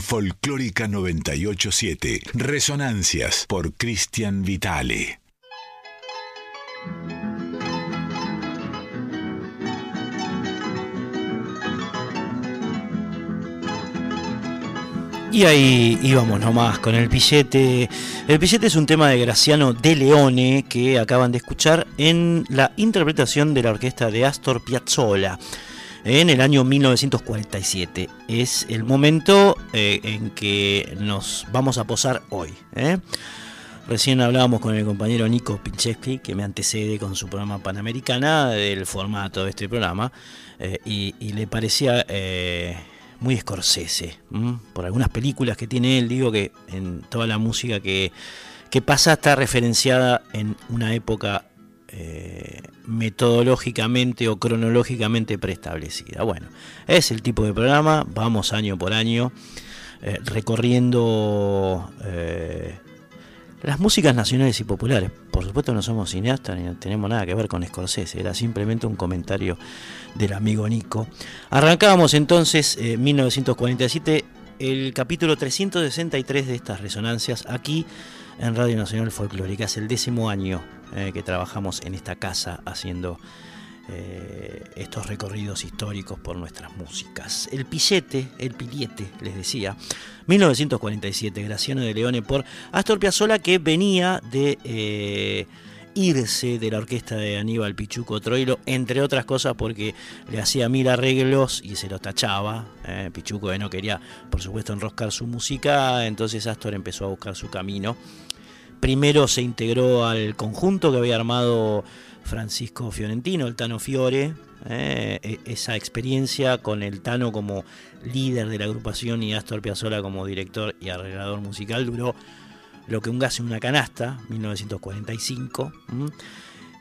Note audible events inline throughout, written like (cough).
Folclórica 987. Resonancias por Cristian Vitale. Y ahí íbamos nomás con el pillete. El pillete es un tema de Graciano de Leone que acaban de escuchar en la interpretación de la orquesta de Astor Piazzolla en el año 1947. Es el momento eh, en que nos vamos a posar hoy. ¿eh? Recién hablábamos con el compañero Nico Pincheski, que me antecede con su programa Panamericana, del formato de este programa, eh, y, le parecía muy escorsese, por algunas películas que tiene él, digo que en toda la música que, que pasa está referenciada en una época metodológicamente o cronológicamente preestablecida. Bueno, es el tipo de programa, vamos año por año eh, recorriendo eh, las músicas nacionales y populares. Por supuesto no somos cineastas ni tenemos nada que ver con Scorsese, era simplemente un comentario del amigo Nico. Arrancábamos entonces en 1947 el capítulo 363 de estas resonancias aquí en Radio Nacional Folclórica. Es el décimo año eh, que trabajamos en esta casa haciendo eh, estos recorridos históricos por nuestras músicas. El Pillete, el Piliete, les decía, 1947, Graciano de Leone por Astor Piazzolla que venía de eh, irse de la orquesta de Aníbal Pichuco Troilo, entre otras cosas porque le hacía mil arreglos y se lo tachaba. Pichuco no quería, por supuesto, enroscar su música, entonces Astor empezó a buscar su camino Primero se integró al conjunto que había armado Francisco Fiorentino, el Tano Fiore. Eh, e, esa experiencia con el Tano como líder de la agrupación y Astor Piazzolla como director y arreglador musical duró lo que un gas en una canasta, 1945.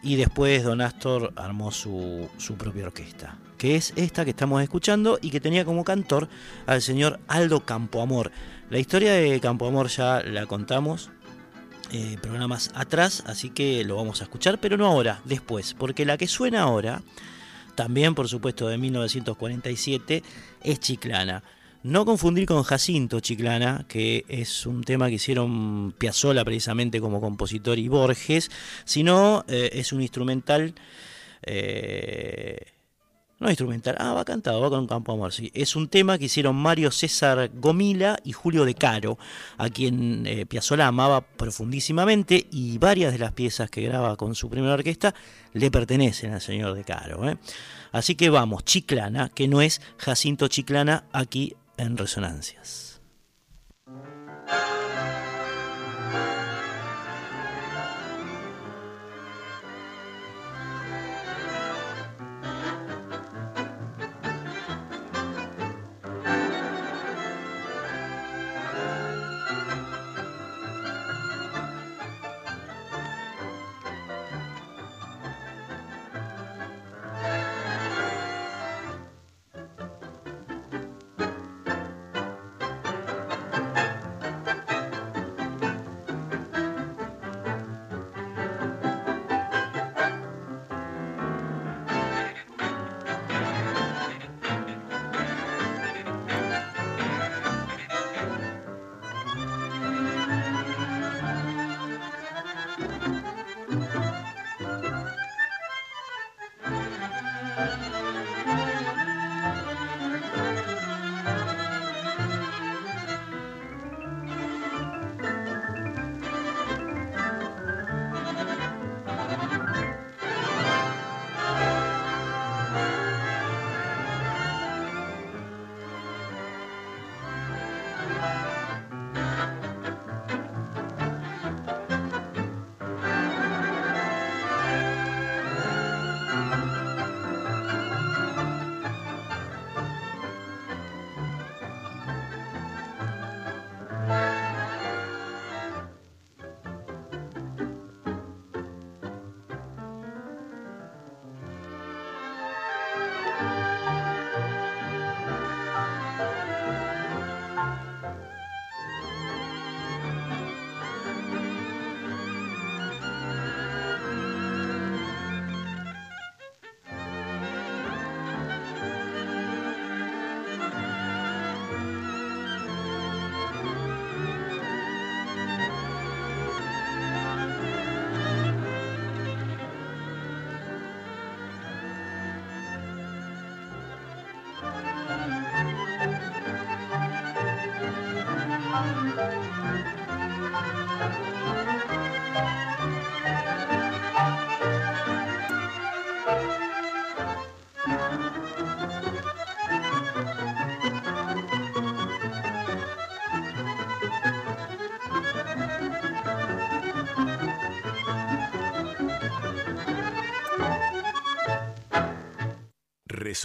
Y después Don Astor armó su, su propia orquesta, que es esta que estamos escuchando y que tenía como cantor al señor Aldo Campoamor. La historia de Campoamor ya la contamos eh, programas atrás, así que lo vamos a escuchar, pero no ahora, después, porque la que suena ahora también por supuesto de 1947, es Chiclana. No confundir con Jacinto Chiclana, que es un tema que hicieron Piazzolla precisamente como compositor y Borges, sino eh, es un instrumental eh, no instrumental, ah, va cantado, va con Campo Amor, sí. Es un tema que hicieron Mario César Gomila y Julio De Caro, a quien eh, Piazzolla amaba profundísimamente y varias de las piezas que graba con su primera orquesta le pertenecen al señor De Caro. ¿eh? Así que vamos, Chiclana, que no es Jacinto Chiclana, aquí en Resonancias.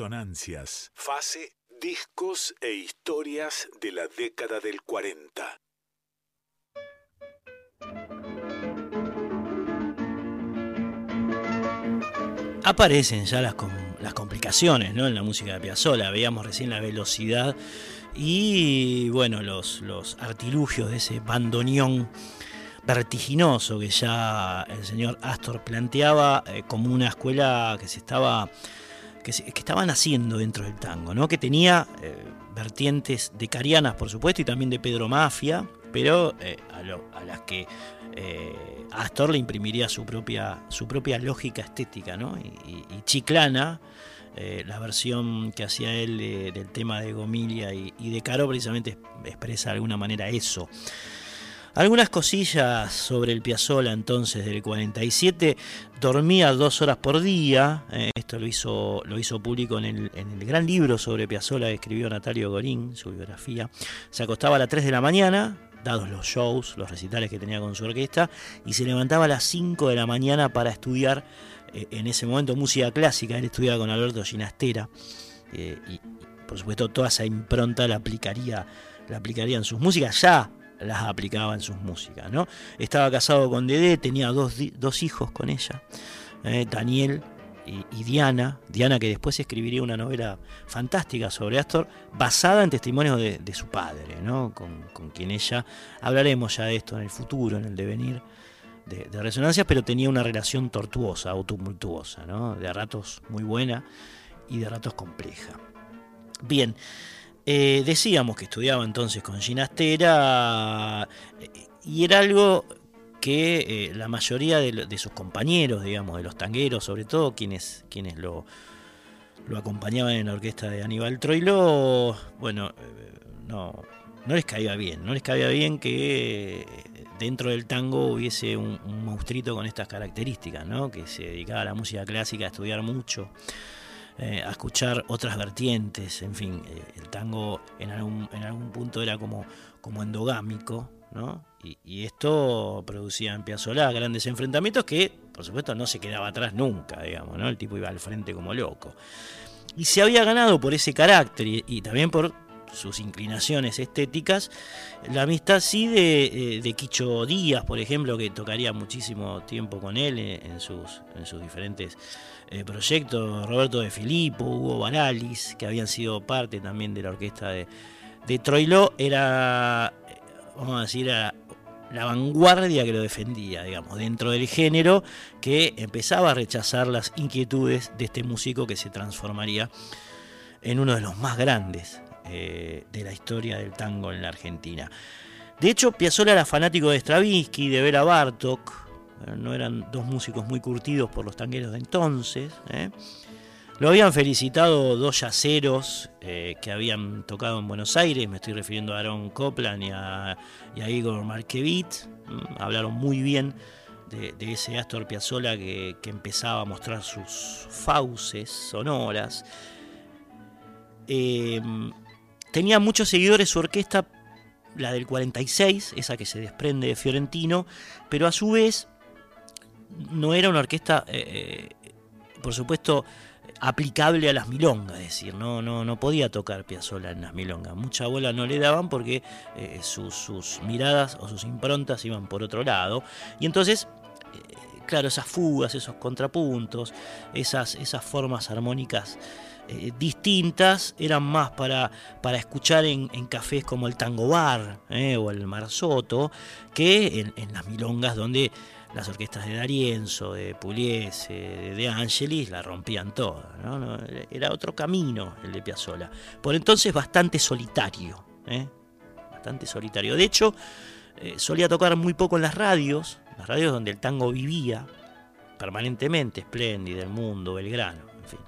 Resonancias. Fase, discos e historias de la década del 40. Aparecen ya las, las complicaciones ¿no? en la música de Piazzolla. Veíamos recién la velocidad y bueno, los, artilugios de ese bandoneón vertiginoso que ya el señor Astor planteaba eh, como una escuela que se estaba que, estaban haciendo dentro del tango, ¿no? que tenía eh, vertientes de Carianas, por supuesto, y también de Pedro Mafia, pero eh, a, las que eh, Astor le imprimiría su propia, su propia lógica estética. ¿no? Y, Chiclana, la versión que hacía él del tema de Gomilia y, y de Caro, precisamente expresa de alguna manera eso. Algunas cosillas sobre el Piazzola entonces del 47. Dormía dos horas por día. Eh, esto lo hizo, lo hizo público en el, gran libro sobre Piazzola que escribió Natalio Gorín, su biografía. Se acostaba a las 3 de la mañana, dados los shows, los recitales que tenía con su orquesta, y se levantaba a las 5 de la mañana para estudiar eh, en ese momento música clásica. Él estudiaba con Alberto Ginastera. Eh, y por supuesto toda esa impronta la aplicaría, la aplicaría en sus músicas ya las aplicaba en sus músicas. ¿no? Estaba casado con Dede, tenía dos, hijos con ella, eh, Daniel y, Diana. Diana que después escribiría una novela fantástica sobre Astor, basada en testimonios de, su padre, ¿no? con, quien ella, hablaremos ya de esto en el futuro, en el devenir de, resonancias, pero tenía una relación tortuosa o tumultuosa, ¿no? de ratos muy buena y de ratos compleja. Bien, eh, decíamos que estudiaba entonces con Ginastera eh, y era algo que eh, la mayoría de, sus compañeros, digamos, de los tangueros, sobre todo quienes, quienes lo, lo acompañaban en la orquesta de Aníbal Troilo, bueno, no, no les caía bien, no les caía bien que dentro del tango hubiese un, un monstruito con estas características, ¿no? que se dedicaba a la música clásica, a estudiar mucho, eh, a escuchar otras vertientes, en fin, eh, el tango en algún, punto era como, como endogámico, ¿no? Y, esto producía en Piazzolla grandes enfrentamientos que, por supuesto, no se quedaba atrás nunca, digamos, ¿no? El tipo iba al frente como loco. Y se había ganado por ese carácter y también por sus inclinaciones estéticas, la amistad sí de, eh, de, Quicho Díaz, por ejemplo, que tocaría muchísimo tiempo con él en, sus, en sus diferentes eh, proyectos, Roberto de Filippo, Hugo Baralis, que habían sido parte también de la orquesta de, de era, vamos a decir, la vanguardia que lo defendía, digamos, dentro del género, que empezaba a rechazar las inquietudes de este músico que se transformaría en uno de los más grandes eh, de la historia del tango en la Argentina. De hecho, Piazzolla era fanático de Stravinsky, de Vera Bartok, eh, no eran dos músicos muy curtidos por los tangueros de entonces. ¿eh? Lo habían felicitado dos yaceros que habían tocado en Buenos Aires, me estoy refiriendo a Aaron Copland y a, Igor Markevit. Hablaron muy bien de, ese Astor Piazzolla que, que, empezaba a mostrar sus fauces sonoras. Tenía muchos seguidores su orquesta, la del 46, esa que se desprende de Fiorentino, pero a su vez no era una orquesta, eh, eh, por supuesto, aplicable a las milongas, es decir, no, no, no podía tocar Piazzolla en las milongas. Mucha bola no le daban porque eh, sus, miradas o sus improntas iban por otro lado. Y entonces, claro, esas fugas, esos contrapuntos, esas, esas formas armónicas distintas eran más para, para escuchar en, cafés como el Tango Bar o el Marsoto que en, las milongas donde las orquestas de Darienzo, de Pugliese, de, Angelis la rompían todas. Era otro camino el de Piazzolla. Por entonces bastante solitario. Eh, bastante solitario. De hecho, solía tocar muy poco en las radios, las radios donde el tango vivía permanentemente, Espléndida, El Mundo, Belgrano, en fin.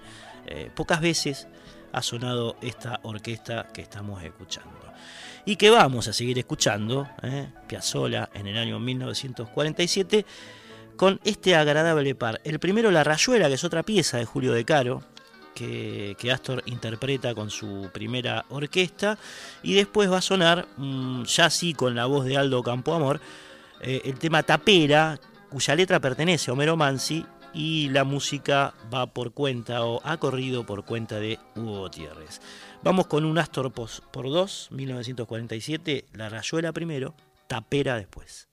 Eh, pocas veces ha sonado esta orquesta que estamos escuchando. Y que vamos a seguir escuchando, eh, Piazzolla en el año 1947, con este agradable par. El primero, La Rayuela, que es otra pieza de Julio De Caro, que, Astor interpreta con su primera orquesta, y después va a sonar, mm, ya sí con la voz de Aldo Campoamor, eh, el tema Tapera, cuya letra pertenece a Homero Mansi y la música va por cuenta o ha corrido por cuenta de Hugo Gutiérrez. Vamos con un Astor por dos, 1947, La Rayuela primero, Tapera después.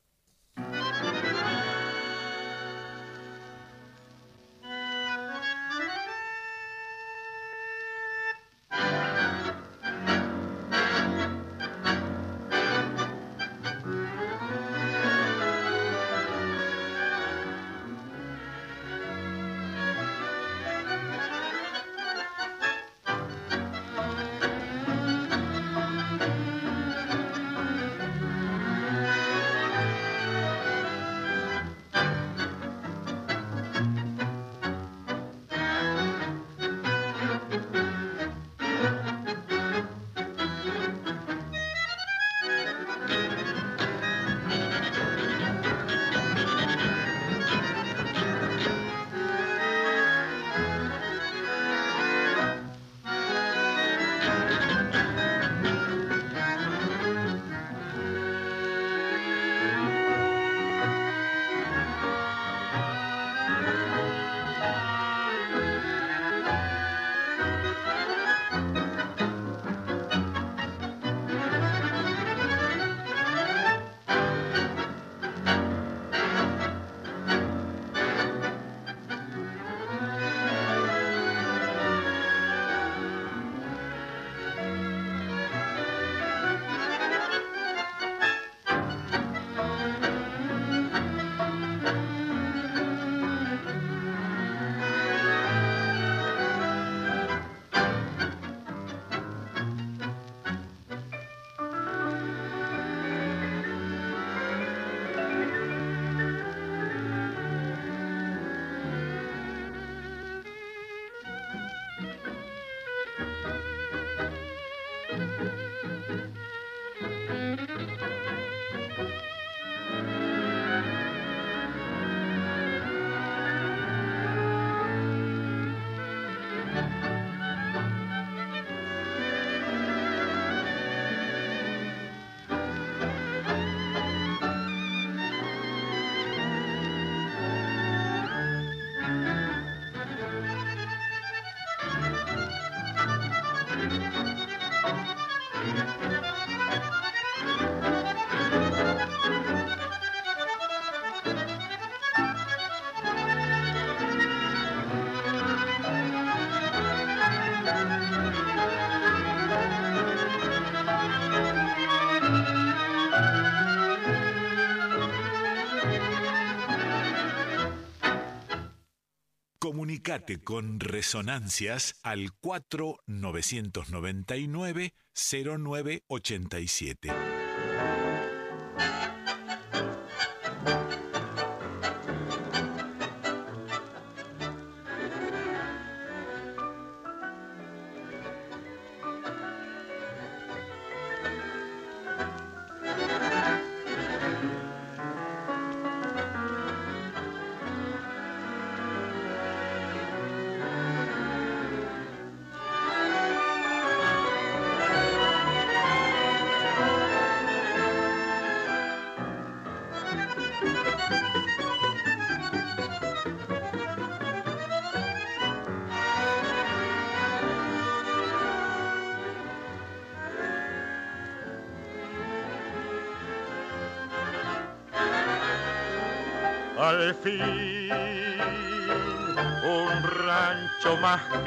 Comunicate con Resonancias al 4999 0987.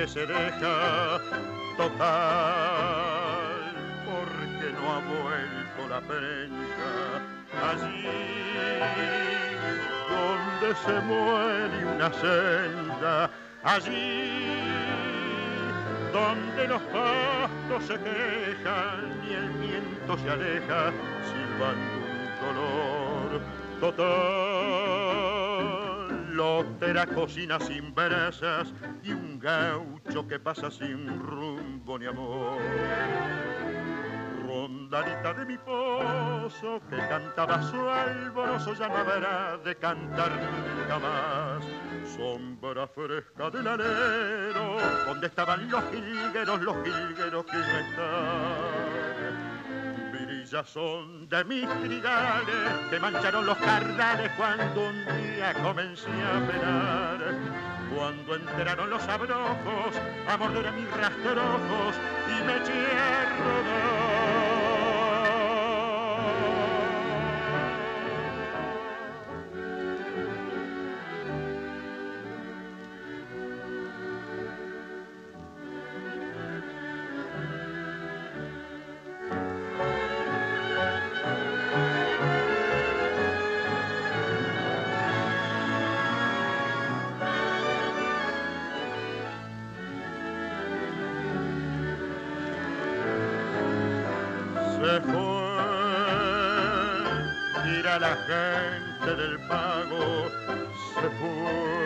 Que se deja total porque no ha vuelto la prensa allí donde se muere una senda allí donde los pastos se quejan y el viento se aleja silbando un dolor total. Lotera cocina sin brasas y un gaucho que pasa sin rumbo ni amor. Rondadita de mi pozo que cantaba su alboroso ya no habrá de cantar nunca más. Sombra fresca del alero donde estaban los jilgueros, los jilgueros que no están ya son de mis trigales que mancharon los cardales cuando un día comencé a penar. Cuando entraron los abrojos a morder a mis rastrojos y me eché a rodar. Gente del pago se fue.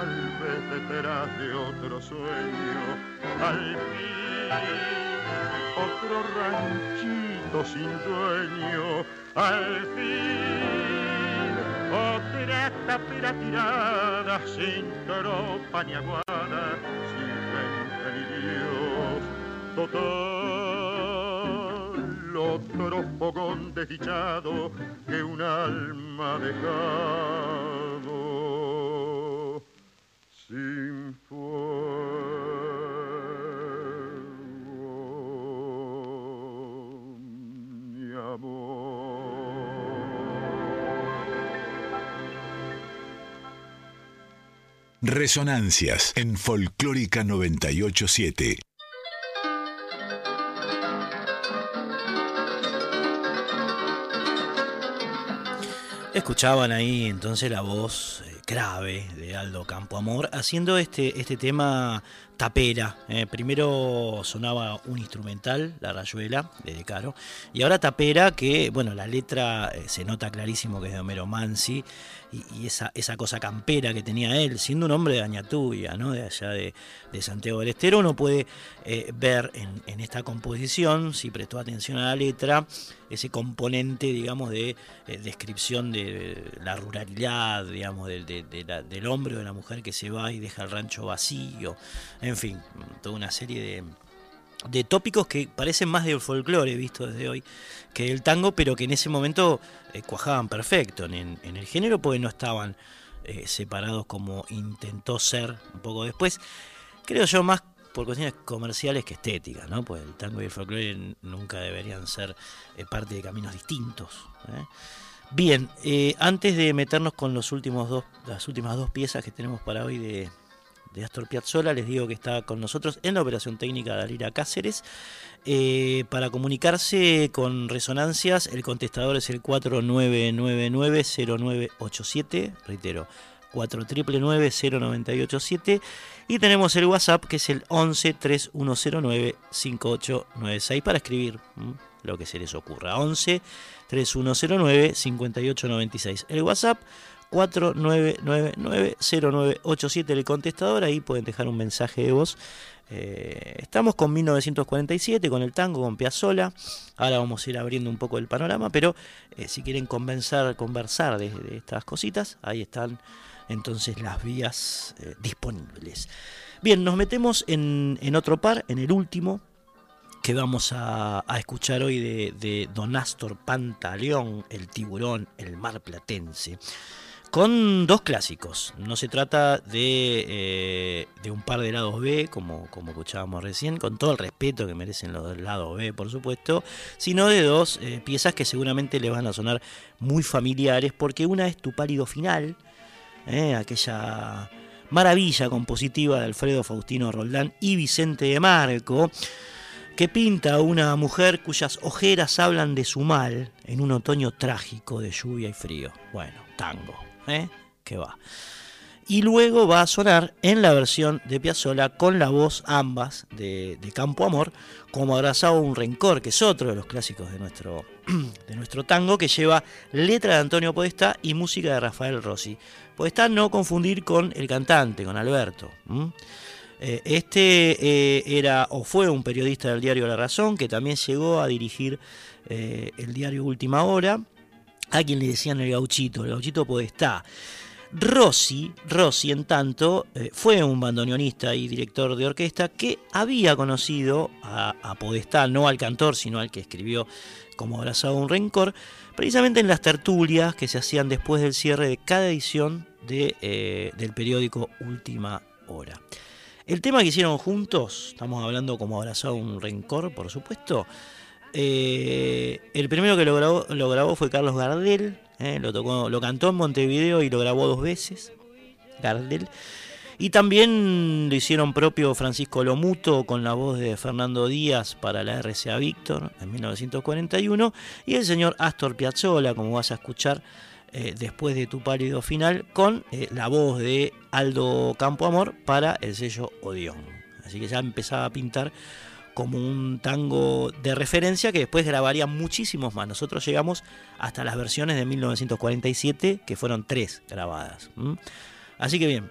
Al vez detrás de otro sueño, al fin otro ranchito sin dueño, al fin otra tapera tirada sin tropa ni aguada, sin gente ni Dios, total otro fogón desdichado que un alma dejado sin fuego ni amor. Resonancias en Folclórica 987. Escuchaban ahí entonces la voz eh, grave de Aldo Campoamor haciendo este, este tema tapera. Eh, primero sonaba un instrumental, la rayuela, de Caro, y ahora tapera, que bueno, la letra eh, se nota clarísimo que es de Homero Mansi, y, esa, esa, cosa campera que tenía él, siendo un hombre de Añatuya, ¿no? de allá de, Santiago del Estero, uno puede eh, ver en, esta composición, si prestó atención a la letra, ese componente, digamos, de descripción de la ruralidad, digamos, del hombre o de la mujer que se va y deja el rancho vacío en fin, toda una serie de, tópicos que parecen más del folclore visto desde hoy que del tango, pero que en ese momento eh, cuajaban perfecto en, el género porque no estaban eh, separados como intentó ser un poco después. Creo yo más por cuestiones comerciales que estéticas, ¿no? Pues el tango y el folclore nunca deberían ser eh, parte de caminos distintos. Bien, antes de meternos con los últimos dos, las últimas dos piezas que tenemos para hoy de, de Astor Piazzolla. Les digo que está con nosotros en la operación técnica de Alira Cáceres. Eh, para comunicarse con resonancias, el contestador es el 4999-0987. Reitero, 4999-0987 y tenemos el WhatsApp que es el 11 3109 5896 para escribir lo que se les ocurra. 11 3109 5896. El WhatsApp 4999-0987 el contestador, ahí pueden dejar un mensaje de voz. Eh, estamos con 1947, con el tango, con Piazzola. Ahora vamos a ir abriendo un poco el panorama, pero eh, si quieren conversar, conversar de, estas cositas, ahí están entonces las vías eh, disponibles. Bien, nos metemos en, otro par, en el último, que vamos a, escuchar hoy de, de Don Astor Pantaleón, el tiburón, el mar platense con dos clásicos. No se trata de, eh, de, un par de lados B, como, como escuchábamos recién, con todo el respeto que merecen los lados B, por supuesto, sino de dos eh, piezas que seguramente le van a sonar muy familiares, porque una es Tu pálido final, eh, aquella maravilla compositiva de Alfredo Faustino Roldán y Vicente de Marco, que pinta a una mujer cuyas ojeras hablan de su mal en un otoño trágico de lluvia y frío. Bueno, tango. ¿Eh? que va. Y luego va a sonar en la versión de Piazzolla con la voz ambas de, Campo Amor, como abrazado un rencor, que es otro de los clásicos de nuestro, (clears throat) de nuestro tango, que lleva letra de Antonio Podestá y música de Rafael Rossi. Podestá no confundir con el cantante, con Alberto. Eh, este eh, era o fue un periodista del diario La Razón, que también llegó a dirigir el diario Última Hora a quien le decían el gauchito, el gauchito Podestá. Rossi, Rossi en tanto, eh, fue un bandoneonista y director de orquesta que había conocido a, Podestá, no al cantor, sino al que escribió como abrazado un rencor, precisamente en las tertulias que se hacían después del cierre de cada edición de, eh, del periódico Última Hora. El tema que hicieron juntos, estamos hablando como abrazado un rencor, por supuesto, eh, el primero que lo grabó, fue Carlos Gardel, eh, lo, tocó, lo cantó en Montevideo y lo grabó dos veces, Gardel. Y también lo hicieron propio Francisco Lomuto con la voz de Fernando Díaz para la RCA Víctor en 1941 y el señor Astor Piazzolla, como vas a escuchar eh, después de tu pálido final, con la voz de Aldo Campoamor para el sello Odeón. Así que ya empezaba a pintar como un tango de referencia que después grabaría muchísimos más. Nosotros llegamos hasta las versiones de 1947, que fueron tres grabadas. Así que bien,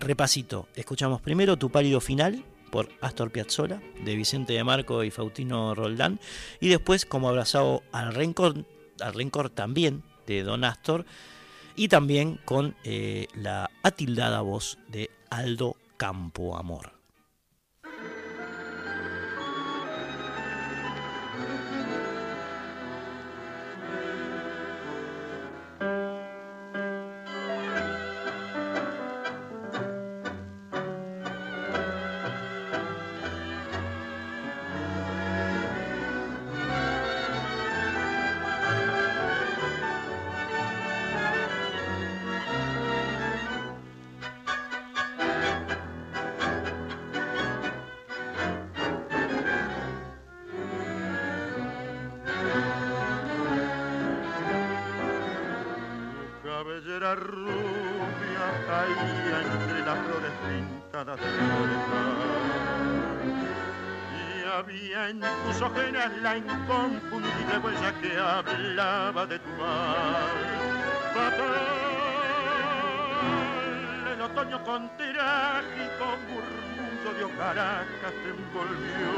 repasito. Escuchamos primero Tu pálido final por Astor Piazzolla, de Vicente de Marco y Faustino Roldán, y después como abrazado al rencor, al rencor también de Don Astor, y también con eh, la atildada voz de Aldo Campo Amor. Te envolvió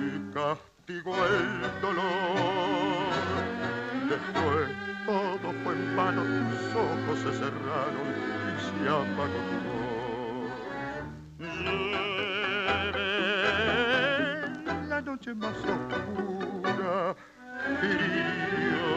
y castigó el dolor. Después todo fue en vano, tus ojos se cerraron y se apagó tu noche más oscura, frío,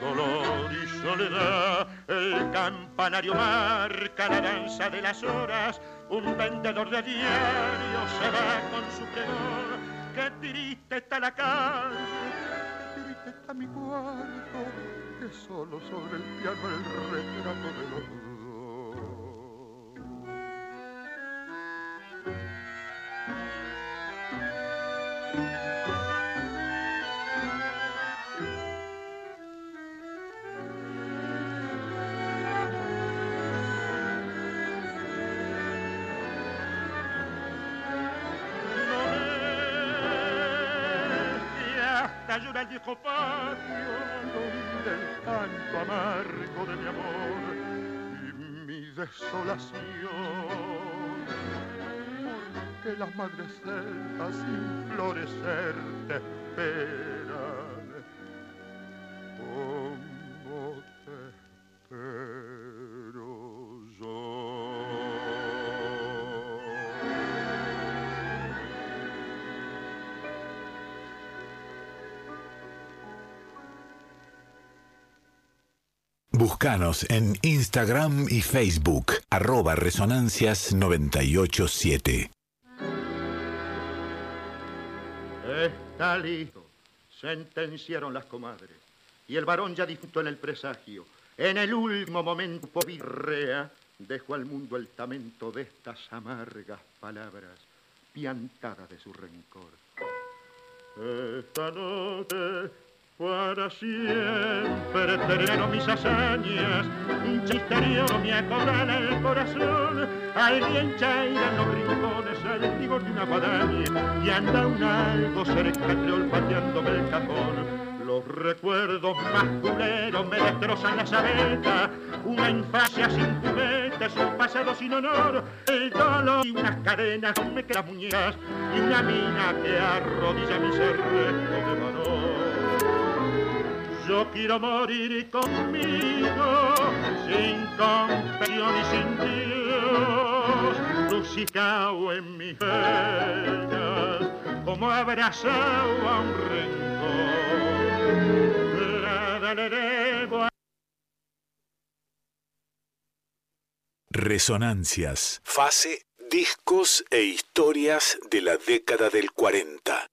dolor y soledad. El campanario marca la danza de las horas, un vendedor de diario se va con su pregón. Qué triste está la calle, qué triste está mi cuarto, que solo sobre el piano el retrato de los viejo patio donde el canto amargo de mi amor y mi desolación que las madres celtas sin florecer te esperan. Búscanos en Instagram y Facebook, arroba resonancias987. Está listo, sentenciaron las comadres. Y el varón ya disfrutó en el presagio. En el último momento, virrea, dejó al mundo el tamento de estas amargas palabras, piantadas de su rencor. Esta noche para siempre termino mis hazañas, un chisterio me acorrala el corazón, alguien chaira en los rincones al vigor de una guadaña y anda un algo cerca olfateándome el cajón. Los recuerdos más culeros me destrozan la sabeta, una infancia sin juguetes, un pasado sin honor, el dolor y unas cadenas me quedan muñecas y una mina que arrodilla mi ser de. Yo quiero morir conmigo, sin compasión y sin Dios, crucificado en mis venas, como abrazado a un a Resonancias. Fase, discos e historias de la década del 40.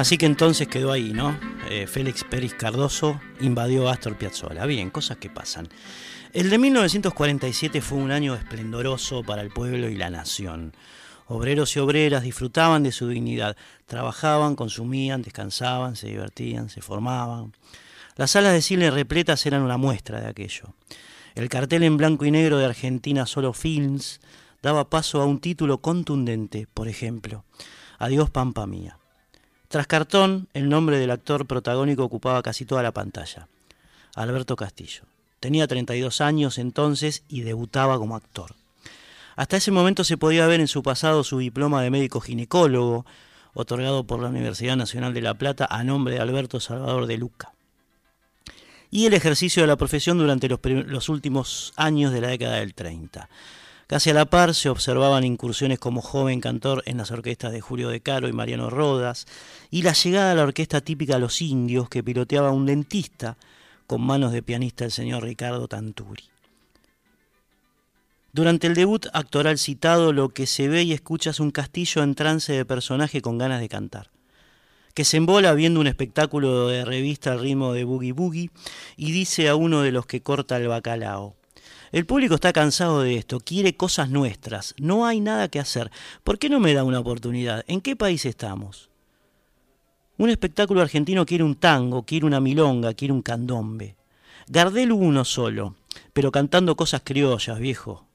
Así que entonces quedó ahí, ¿no? Eh, Félix Pérez Cardoso invadió Astor Piazzolla. Bien, cosas que pasan. El de 1947 fue un año esplendoroso para el pueblo y la nación. Obreros y obreras disfrutaban de su dignidad, trabajaban, consumían, descansaban, se divertían, se formaban. Las salas de cine repletas eran una muestra de aquello. El cartel en blanco y negro de Argentina Solo Films daba paso a un título contundente, por ejemplo, Adiós Pampa Mía. Tras cartón, el nombre del actor protagónico ocupaba casi toda la pantalla. Alberto Castillo. Tenía 32 años entonces y debutaba como actor. Hasta ese momento se podía ver en su pasado su diploma de médico ginecólogo, otorgado por la Universidad Nacional de La Plata a nombre de Alberto Salvador de Luca. Y el ejercicio de la profesión durante los, los últimos años de la década del 30. Casi a la par se observaban incursiones como joven cantor en las orquestas de Julio De Caro y Mariano Rodas, y la llegada a la orquesta típica Los Indios que piloteaba un dentista con manos de pianista el señor Ricardo Tanturi. Durante el debut actoral citado, lo que se ve y escucha es un castillo en trance de personaje con ganas de cantar, que se embola viendo un espectáculo de revista al ritmo de Boogie Boogie y dice a uno de los que corta el bacalao, el público está cansado de esto, quiere cosas nuestras, no hay nada que hacer. ¿Por qué no me da una oportunidad? ¿En qué país estamos? Un espectáculo argentino quiere un tango, quiere una milonga, quiere un candombe. Gardel uno solo, pero cantando cosas criollas, viejo.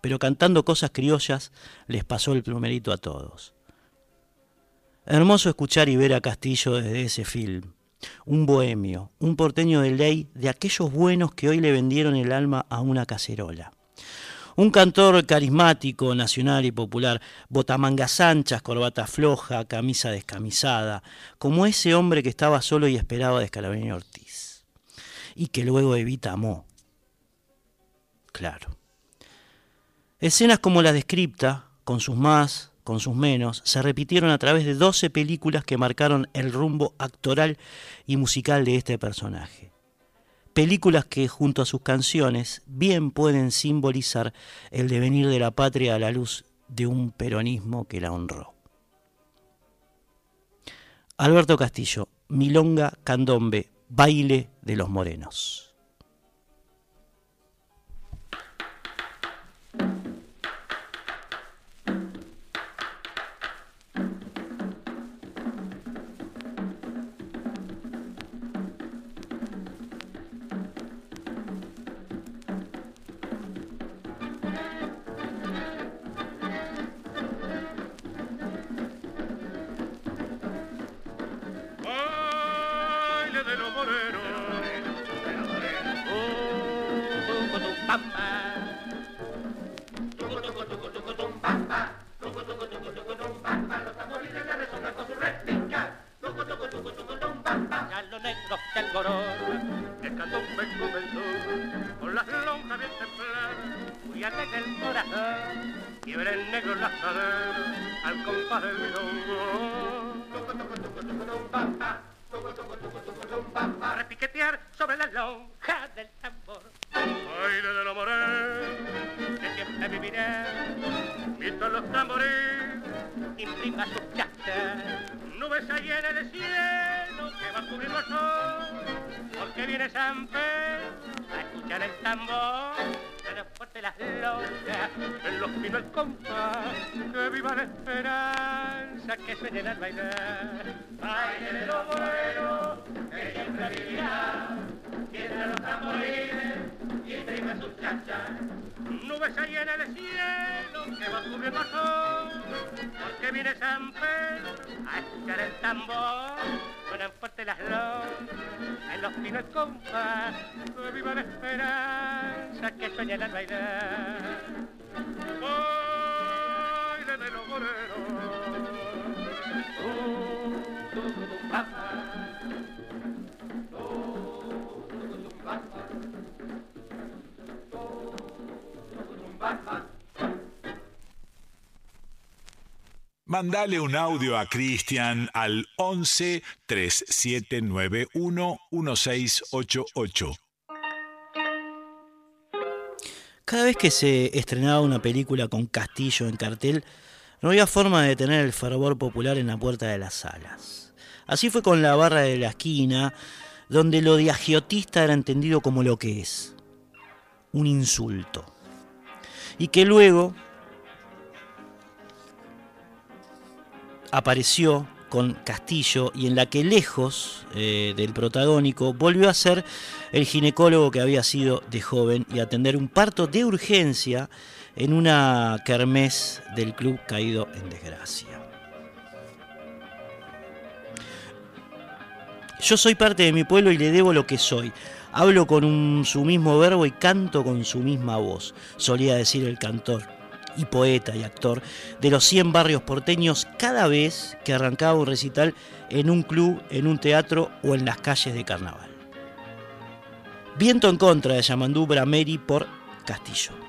Pero cantando cosas criollas les pasó el plumerito a todos. Hermoso escuchar y ver a Castillo desde ese film. Un bohemio, un porteño de ley de aquellos buenos que hoy le vendieron el alma a una cacerola. Un cantor carismático, nacional y popular, botamangas anchas, corbata floja, camisa descamisada, como ese hombre que estaba solo y esperaba de Scalabrini Ortiz. Y que luego Evita amó. Claro. Escenas como las de Scripta, con sus más, con sus menos, se repitieron a través de 12 películas que marcaron el rumbo actoral y musical de este personaje. Películas que, junto a sus canciones, bien pueden simbolizar el devenir de la patria a la luz de un peronismo que la honró. Alberto Castillo, Milonga Candombe, Baile de los Morenos. mi juventud, con las lonjas bien templadas, fíjate que el corazón quiebra el negro las caderas al compás del milongo. Repiquetear sobre la lonja del tambor, baile de la morena, que siempre vivirá los tambores implica sus chastas. Nubes allí en el cielo que va a cubrir los ojos, porque viene San Pedro a escuchar el tambor. Pero fuerte las locas, en los pinos el compás, que viva la esperanza, que sueñen al bailar. Baile de los buenos, que siempre vivirá, los tamboriles Nubes hay en el cielo que va cubriendo el sol, porque viene San Pedro a escuchar el tambor. Suenan fuerte las lonas, en los pinos compas, compás, reviva la esperanza que sueña la bailar. De los boleros, Mandale un audio a Cristian al 11 3791 1688. Cada vez que se estrenaba una película con Castillo en cartel, no había forma de tener el fervor popular en la puerta de las salas. Así fue con la barra de la esquina, donde lo de agiotista era entendido como lo que es, un insulto. Y que luego apareció con Castillo y en la que lejos eh, del protagónico volvió a ser el ginecólogo que había sido de joven y atender un parto de urgencia en una kermés del club caído en desgracia. Yo soy parte de mi pueblo y le debo lo que soy. Hablo con su mismo verbo y canto con su misma voz, solía decir el cantor y poeta y actor de los 100 barrios porteños cada vez que arrancaba un recital en un club, en un teatro o en las calles de carnaval. Viento en contra de Yamandú Brameri por Castillo.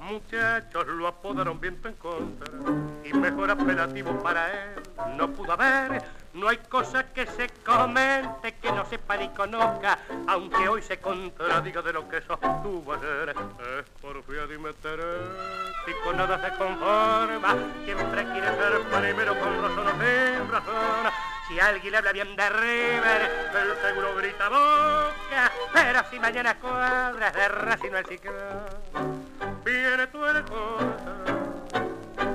Muchachos lo apodaron viento en contra y mejor apelativo para él no pudo haber. No hay cosa que se comente que no sepa ni conozca, aunque hoy se contradiga de lo que sostuvo ayer. Es porfía y y con nada se conforma, siempre quiere ser primero con razón o sin razón. Si alguien le habla bien de River, el seguro grita boca, pero si mañana cuadras de Racing el ciclón, viene tu el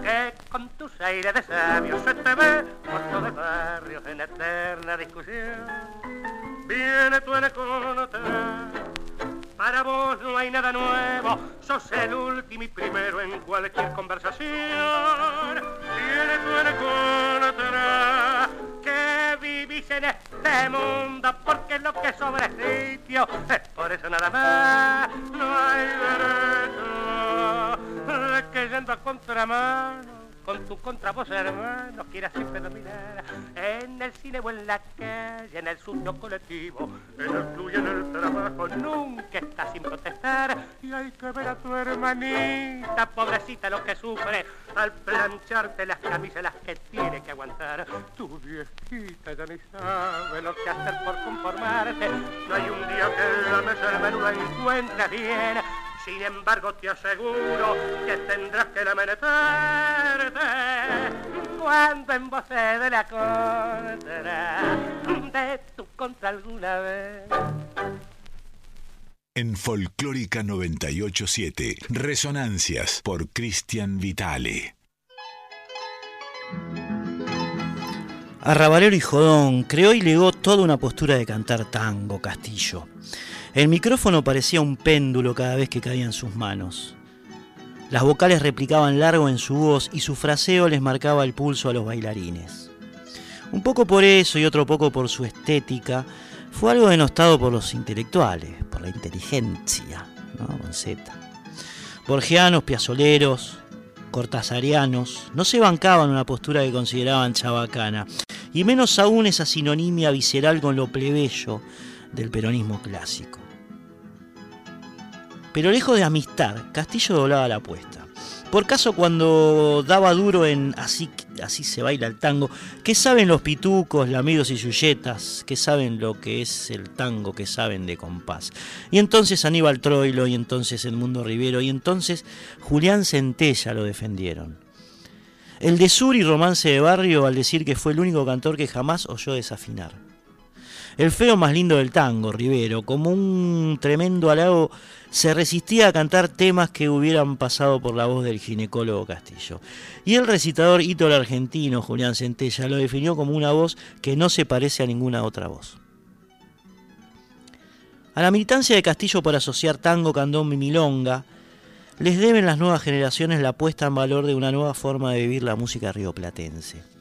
que con tus aires de sabio se te ve por todo el barrio en eterna discusión. Viene tu el para vos no hay nada nuevo, sos el último y primero en cualquier conversación. Tiene tu atrás que vivís en este mundo porque lo que sobra es sitio, por eso nada más. No hay derecho de que yendo a contramano con tu contravoz hermano quieras siempre dominar. En el cine o en la calle, en el suyo colectivo, en el club en el trabajo, nunca estás sin protestar. Y hay que ver a tu hermanita, pobrecita lo que sufre al plancharte las camisas las que tiene que aguantar. Tu viejita ya ni sabe lo que hacer por conformarte, no hay un día que la mesa del menú la encuentre bien sin embargo, te aseguro que tendrás que lamentarte cuando en voz de la contra de tu contra alguna vez. En Folclórica 987, Resonancias por Cristian Vitale. Arrabalero y Jodón creó y legó toda una postura de cantar tango, Castillo. El micrófono parecía un péndulo cada vez que caía en sus manos. Las vocales replicaban largo en su voz y su fraseo les marcaba el pulso a los bailarines. Un poco por eso y otro poco por su estética, fue algo denostado por los intelectuales, por la inteligencia, ¿no? con. Borgianos, piazoleros, cortasarianos no se bancaban una postura que consideraban chabacana, y menos aún esa sinonimia visceral con lo plebeyo del peronismo clásico. Pero lejos de amistad, Castillo doblaba la apuesta. Por caso cuando daba duro en así, así se baila el tango, ¿qué saben los pitucos, lamidos y yuyetas? ¿Qué saben lo que es el tango? ¿Qué saben de compás? Y entonces Aníbal Troilo, y entonces Edmundo Rivero, y entonces Julián Centella lo defendieron. El de Sur y Romance de Barrio al decir que fue el único cantor que jamás oyó desafinar. El feo más lindo del tango, Rivero, como un tremendo halago se resistía a cantar temas que hubieran pasado por la voz del ginecólogo Castillo. Y el recitador hito argentino, Julián Centella, lo definió como una voz que no se parece a ninguna otra voz. A la militancia de Castillo por asociar tango, candón y milonga, les deben las nuevas generaciones la puesta en valor de una nueva forma de vivir la música rioplatense.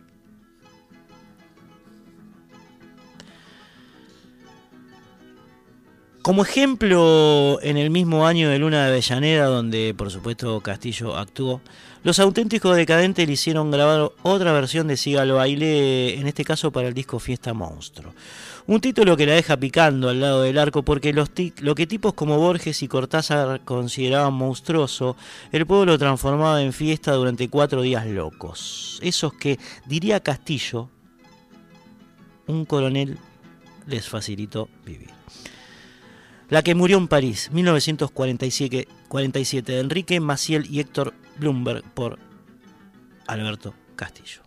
Como ejemplo, en el mismo año de Luna de Avellaneda, donde por supuesto Castillo actuó, los auténticos decadentes le hicieron grabar otra versión de Siga baile, en este caso para el disco Fiesta Monstruo. Un título que la deja picando al lado del arco porque lo que tipos como Borges y Cortázar consideraban monstruoso, el pueblo lo transformaba en fiesta durante cuatro días locos. Esos que, diría Castillo, un coronel les facilitó vivir. La que murió en París, 1947, 47, de Enrique Maciel y Héctor Bloomberg por Alberto Castillo.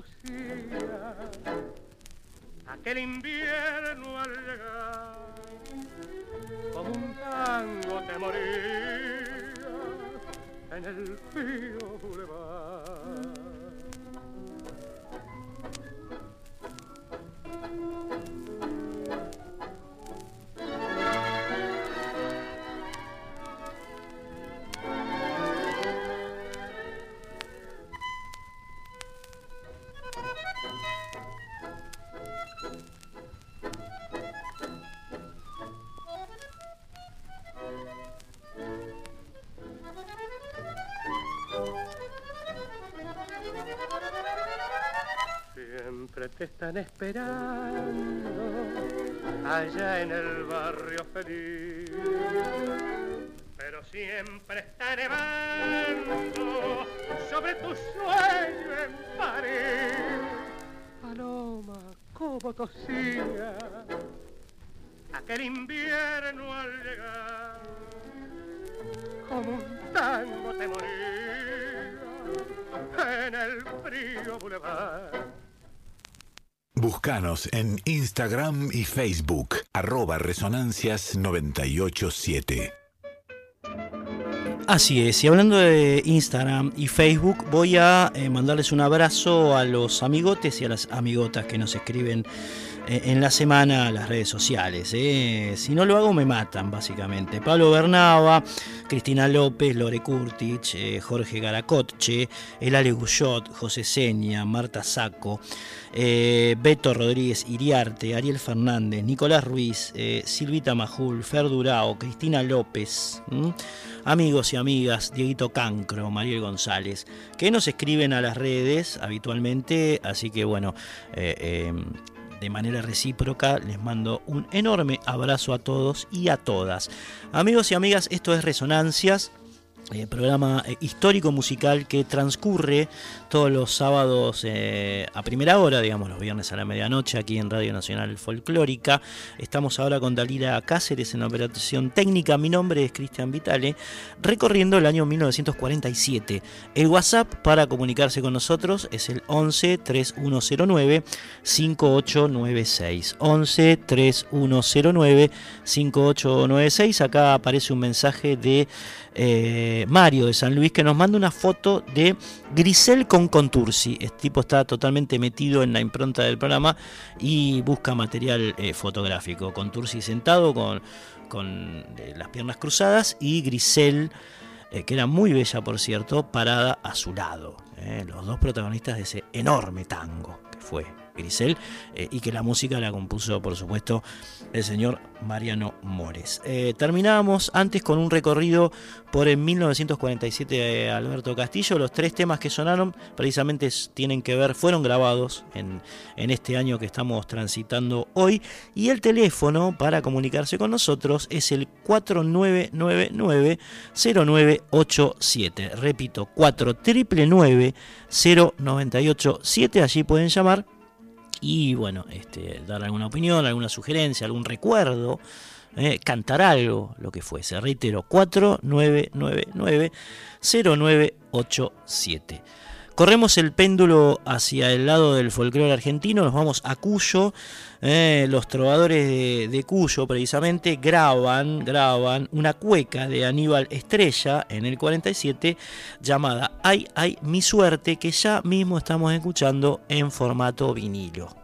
Como tosía como tosía aquel invierno al llegar. Como un tango te moría en el frío boulevard. Búscanos en Instagram y Facebook, arroba Resonancias 987. Así es, y hablando de Instagram y Facebook, voy a eh, mandarles un abrazo a los amigotes y a las amigotas que nos escriben en la semana las redes sociales. eh. Si no lo hago, me matan, básicamente. Pablo Bernava, Cristina López, Lore Kurtich, eh, Jorge Garacotche, Elale Guyot, José Seña, Marta Saco, eh, Beto Rodríguez Iriarte, Ariel Fernández, Nicolás Ruiz, eh, Silvita Majul, Fer Durao, Cristina López. amigos y amigas, Dieguito Cancro, Mariel González, que nos escriben a las redes habitualmente, así que bueno, eh, eh, de manera recíproca les mando un enorme abrazo a todos y a todas. Amigos y amigas, esto es Resonancias. Eh, programa eh, histórico musical que transcurre todos los sábados eh, a primera hora, digamos los viernes a la medianoche, aquí en Radio Nacional Folclórica. Estamos ahora con Dalila Cáceres en operación técnica. Mi nombre es Cristian Vitale, recorriendo el año 1947. El WhatsApp para comunicarse con nosotros es el 11 3109 5896. 11 3109 5896. Acá aparece un mensaje de Mario de San Luis que nos manda una foto de Grisel con Contursi. Este tipo está totalmente metido en la impronta del programa y busca material eh, fotográfico. Contursi sentado con, con eh, las piernas cruzadas y Grisel, eh, que era muy bella por cierto, parada a su lado. los dos protagonistas de ese enorme tango que fue Grisel eh, y que la música la compuso por supuesto el señor Mariano Mores. Eh, terminábamos antes con un recorrido por el 1947 de Alberto Castillo. Los tres temas que sonaron precisamente tienen que ver, fueron grabados en, en este año que estamos transitando hoy. Y el teléfono para comunicarse con nosotros es el 4999-0987. Repito, 4999-0987. Allí pueden llamar y bueno, este, dar alguna opinión, alguna sugerencia, algún recuerdo, eh, cantar algo, lo que fuese. Reitero, 4999-0987. Corremos el péndulo hacia el lado del folclore argentino, nos vamos a Cuyo. eh, los trovadores de, de Cuyo precisamente graban, graban una cueca de Aníbal Estrella en el 47 llamada Ay, ay, mi suerte, que ya mismo estamos escuchando en formato vinilo.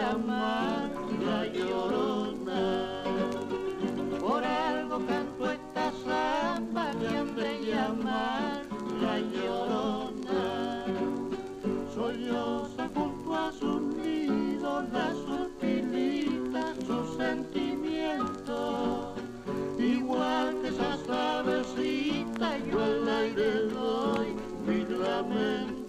Va. la llorona. Por algo canto esta samba que han de llamar la llorona. Solloza junto a sus nidos la sutilita, su sentimiento. Igual que esas avecitas, yo al aire doy mi lamento.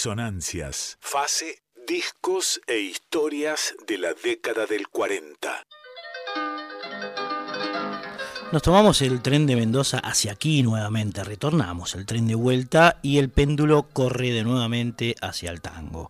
Resonancias. Fase, discos e historias de la década del 40. Nos tomamos el tren de Mendoza hacia aquí nuevamente, retornamos el tren de vuelta y el péndulo corre de nuevamente hacia el tango.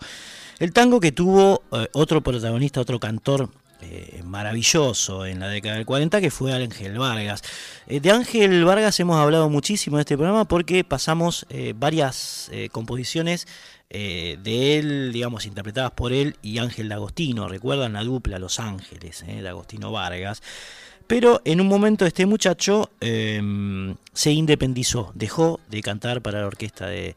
El tango que tuvo eh, otro protagonista, otro cantor eh, maravilloso en la década del 40 que fue Ángel Vargas. Eh, de Ángel Vargas hemos hablado muchísimo en este programa porque pasamos eh, varias composiciones de él, digamos, interpretadas por él y Ángel D'Agostino. Recuerdan la dupla Los Ángeles, D'Agostino Vargas. Pero en un momento este muchacho eh, se independizó, dejó de cantar para la orquesta de,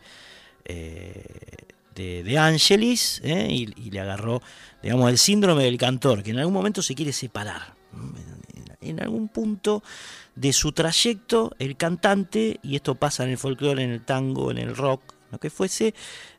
de, de Angelis eh, y, le agarró, digamos, el síndrome del cantor, que en algún momento se quiere separar. En, en algún punto de su trayecto, el cantante, y esto pasa en el folclore, en el tango, en el rock, lo que fuese,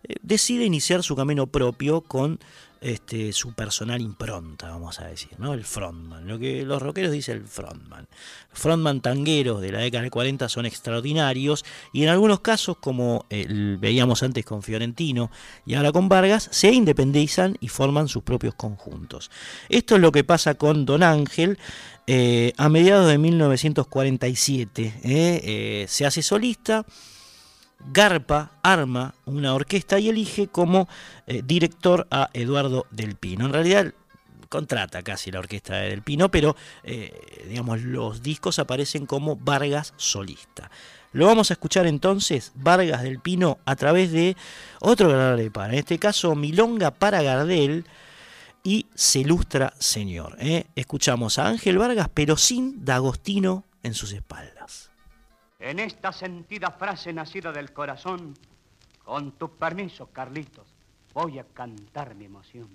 eh, decide iniciar su camino propio con este, su personal impronta, vamos a decir, ¿no? El frontman, lo que los rockeros dicen el frontman. Frontman tangueros de la década del 40 son extraordinarios y en algunos casos, como el- veíamos antes con Fiorentino y ahora con Vargas, se independizan y forman sus propios conjuntos. Esto es lo que pasa con Don Ángel. eh, a mediados de 1947 eh, eh, se hace solista, Garpa arma una orquesta y elige como eh, director a Eduardo Del Pino. En realidad contrata casi la orquesta de Del Pino, pero eh, digamos los discos aparecen como Vargas solista. Lo vamos a escuchar entonces Vargas del Pino a través de otro de pan, en este caso Milonga para Gardel y Se ilustra Señor. ¿eh? Escuchamos a Ángel Vargas, pero sin D'Agostino en sus espaldas. En esta sentida frase nacida del corazón, con tu permiso, Carlitos, voy a cantar mi emoción.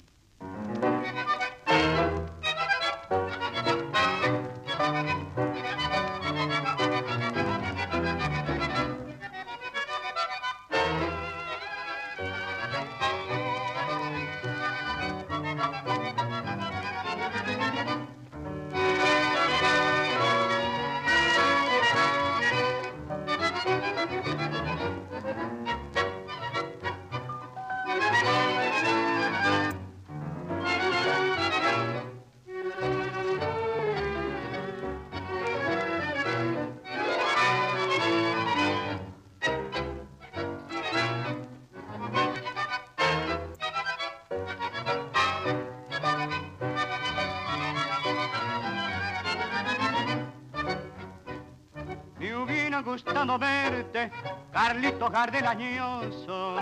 Carlito Gardel añoso.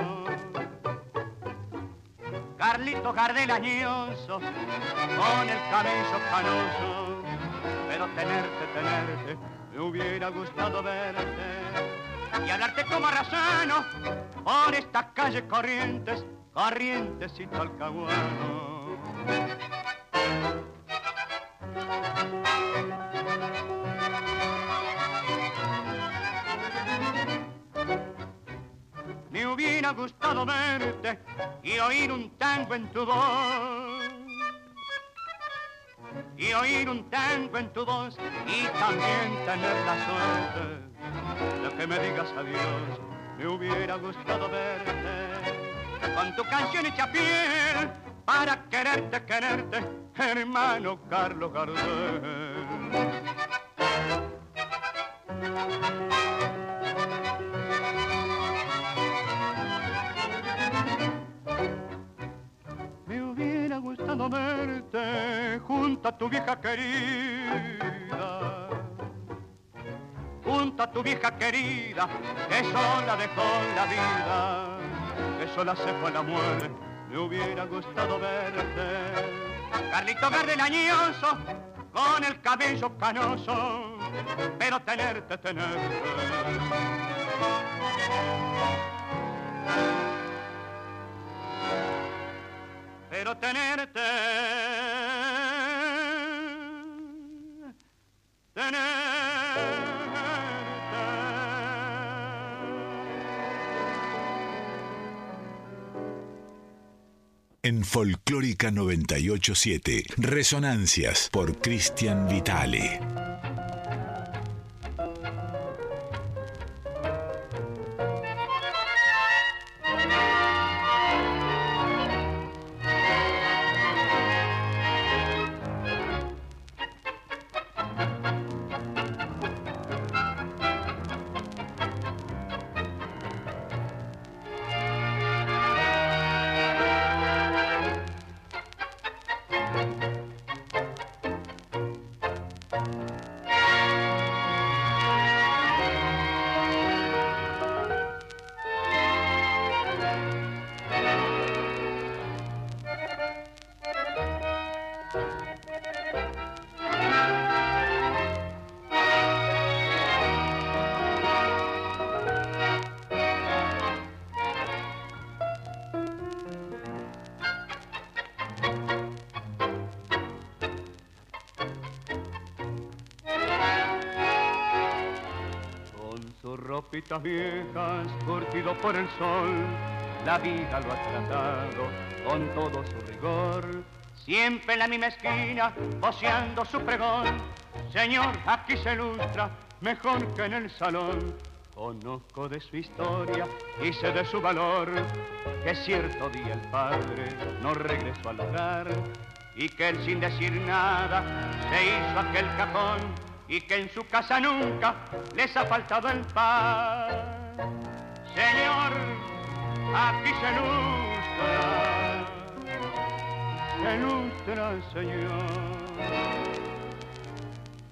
Carlito Gardel añoso, con el cabello canoso. Pero tenerte, tenerte, me hubiera gustado verte. Y hablarte como arrasano por estas calles corrientes, corrientes y talcahuano. Verte y oír un tango en tu voz. Y oír un tango en tu voz y también tener la suerte de que me digas adiós. Me hubiera gustado verte con tu canción hecha piel para quererte, quererte, hermano Carlos Gardel. Gustado verte junto a tu vieja querida. Junto a tu vieja querida, que sola dejó la vida, que sola se fue la muerte. Me hubiera gustado verte. Carlito Gardel añoso, con el cabello canoso, pero tenerte, tenerte. Pero tenerte, En Folclórica 987, Resonancias por Cristian Vitale. Ropitas viejas, curtido por el sol, la vida lo ha tratado con todo su rigor. Siempre en la misma esquina, voceando su pregón, Señor, aquí se ilustra mejor que en el salón. Conozco de su historia y sé de su valor, que cierto día el padre no regresó al hogar y que él sin decir nada se hizo aquel cajón y que en su casa nunca les ha faltado el pan. Señor, aquí se ilustra, se ilustra, Señor.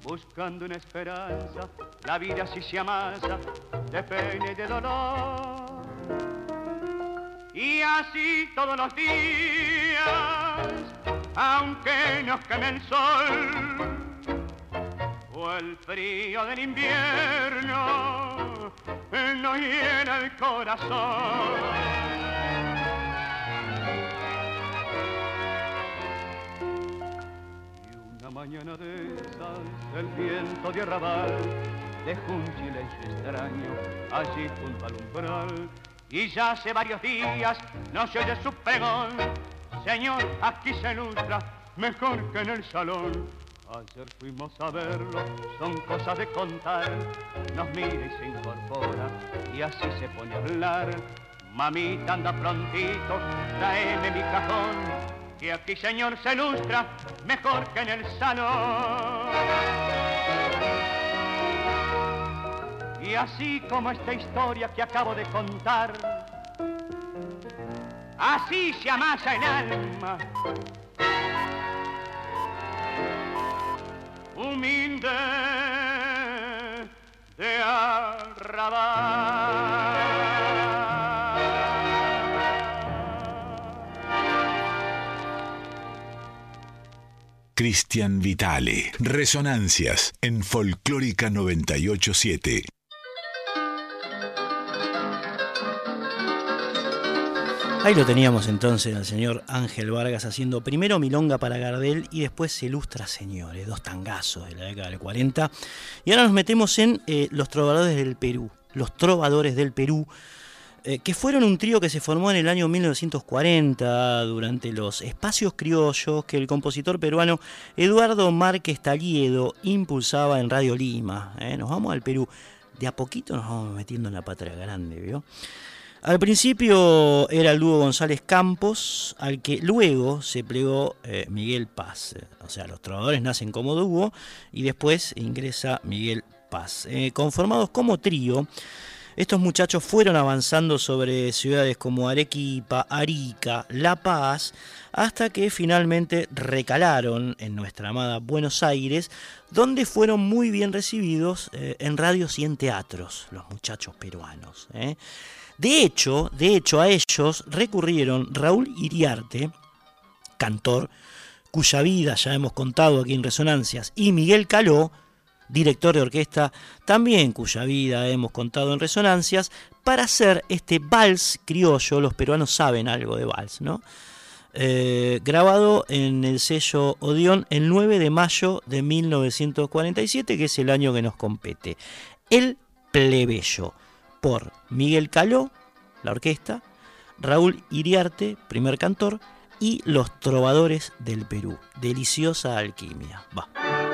Buscando una esperanza, la vida así se amasa de pena y de dolor. Y así todos los días, aunque nos queme el sol, o el frío del invierno nos llena el corazón. Y una mañana de esas, el viento de arrabal dejó un silencio extraño allí junto al umbral. Y ya hace varios días no se oye su pregón. Señor, aquí se ilustra mejor que en el salón Ayer fuimos a verlo, son cosas de contar. Nos mira y se incorpora y así se pone a hablar. Mamita anda prontito, traeme mi cajón, que aquí señor se ilustra mejor que en el salón. Y así como esta historia que acabo de contar, así se amasa el alma humilde de. Cristian Vitale. Resonancias en Folclórica 987. Ahí lo teníamos entonces al señor Ángel Vargas haciendo primero Milonga para Gardel y después Ilustra Señores, dos tangazos de la década del 40. Y ahora nos metemos en eh, Los Trovadores del Perú. Los Trovadores del Perú, eh, que fueron un trío que se formó en el año 1940 durante los espacios criollos que el compositor peruano Eduardo Márquez Taliedo impulsaba en Radio Lima. ¿eh? Nos vamos al Perú. De a poquito nos vamos metiendo en la patria grande, ¿vio? Al principio era dúo González Campos, al que luego se plegó eh, Miguel Paz. O sea, los trovadores nacen como dúo y después ingresa Miguel Paz. Eh, conformados como trío, estos muchachos fueron avanzando sobre ciudades como Arequipa, Arica, La Paz, hasta que finalmente recalaron en nuestra amada Buenos Aires, donde fueron muy bien recibidos eh, en radios y en teatros, los muchachos peruanos. De hecho, de hecho, a ellos recurrieron Raúl Iriarte, cantor, cuya vida ya hemos contado aquí en Resonancias, y Miguel Caló, director de orquesta, también cuya vida hemos contado en Resonancias, para hacer este vals criollo, los peruanos saben algo de vals, ¿no? Eh, grabado en el sello Odeón el 9 de mayo de 1947, que es el año que nos compete. El plebeyo por Miguel Caló, la orquesta, Raúl Iriarte, primer cantor, y Los Trovadores del Perú. Deliciosa alquimia. Va.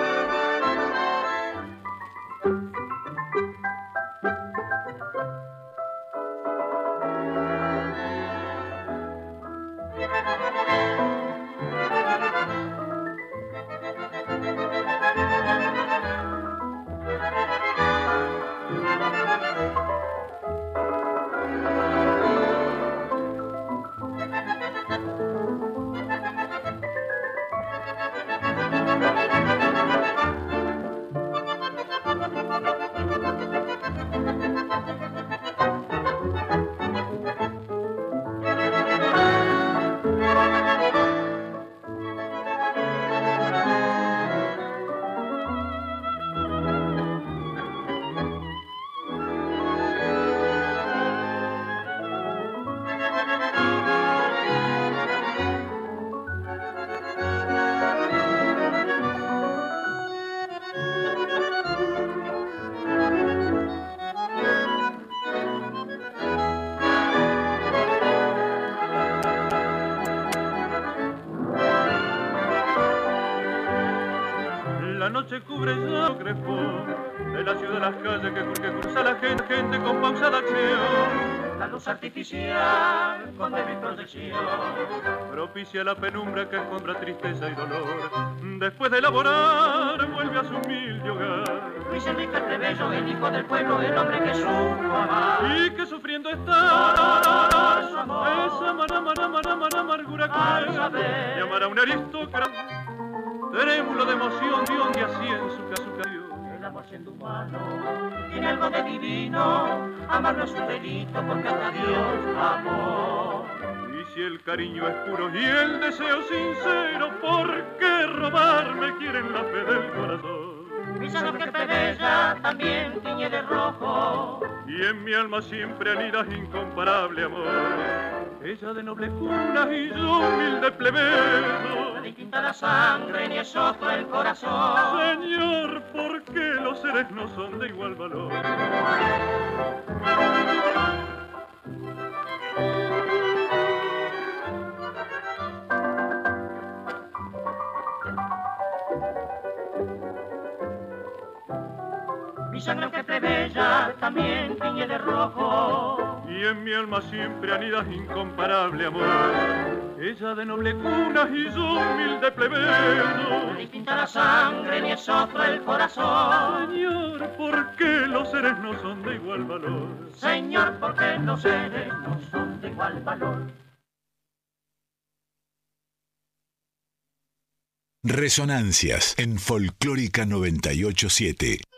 Artificial con débil proyección. Propicia la penumbra que escombra tristeza y dolor. Después de elaborar, vuelve a su humilde hogar. Luis Enrique el plebeyo, el hijo del pueblo, el hombre que supo amar. Y que sufriendo está su amor. esa mara, mara, mara, amargura que llamará un aristócrata. Trémulo de emoción, Dios que así en su caso El amor siendo humano tiene algo de divino amar no es un delito porque hasta Dios amor. Y si el cariño es puro y el deseo sincero, ¿por qué robarme quieren la fe del corazón? Mis ojos que bella también tiñe de rojo. Y en mi alma siempre anida incomparable amor. Ella de noble cuna y yo humilde plebeyo. No distinta la sangre ni es otro el corazón. Señor, ¿por qué los seres no son de igual valor? Mi sangre que bella también tiñe de rojo. Y en mi alma siempre anida incomparable amor. Ella de noble cuna y yo humilde plebeyo. No distinta la sangre ni es otro el corazón. Señor, ¿por qué los seres no son de igual valor? Señor, ¿por qué los seres no son de igual valor? Resonancias en Folclórica 987.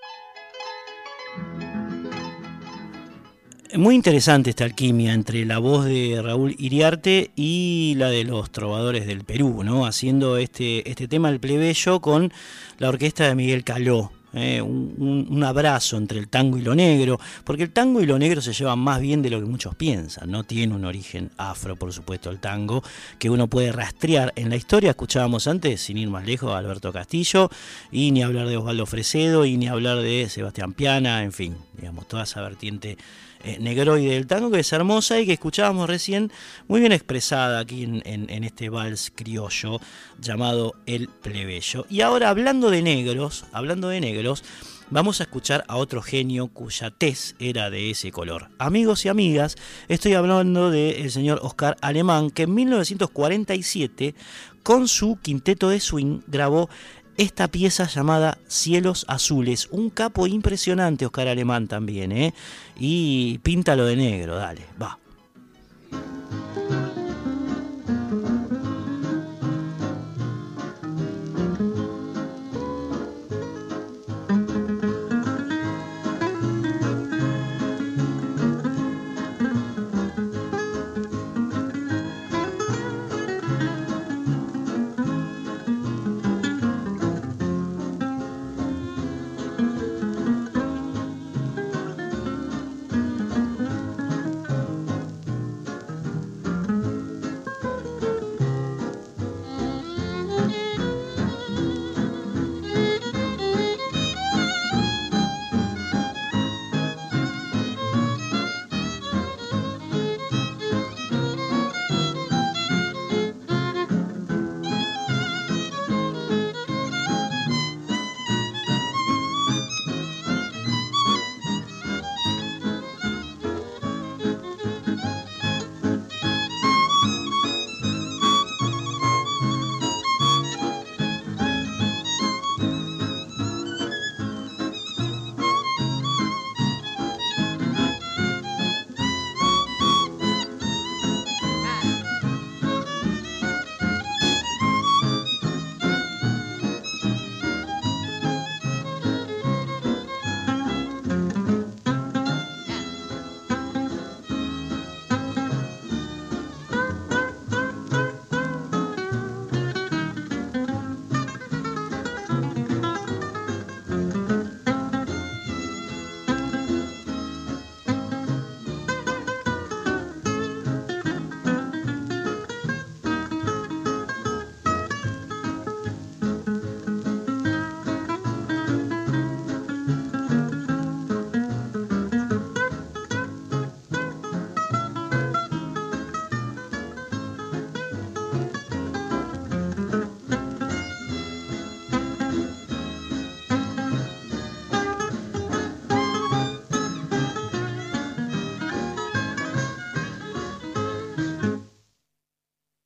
Muy interesante esta alquimia entre la voz de Raúl Iriarte y la de los trovadores del Perú, ¿no? Haciendo este, este tema El plebeyo con la orquesta de Miguel Caló. ¿eh? un, un, abrazo entre el tango y lo negro, porque el tango y lo negro se llevan más bien de lo que muchos piensan, no tiene un origen afro, por supuesto, el tango, que uno puede rastrear en la historia, escuchábamos antes, sin ir más lejos, a Alberto Castillo, y ni hablar de Osvaldo Fresedo, y ni hablar de Sebastián Piana, en fin, digamos, toda esa vertiente eh, negroide del tango, que es hermosa y que escuchábamos recién muy bien expresada aquí en, este vals criollo llamado El Plebeyo. Y ahora hablando de negros, hablando de negros, vamos a escuchar a otro genio cuya tez era de ese color. Amigos y amigas, estoy hablando del señor Oscar Alemán, que en 1947, con su quinteto de swing, grabó esta pieza llamada Cielos Azules. Un capo impresionante, Oscar Alemán también, ¿eh? Y píntalo de negro, dale, va.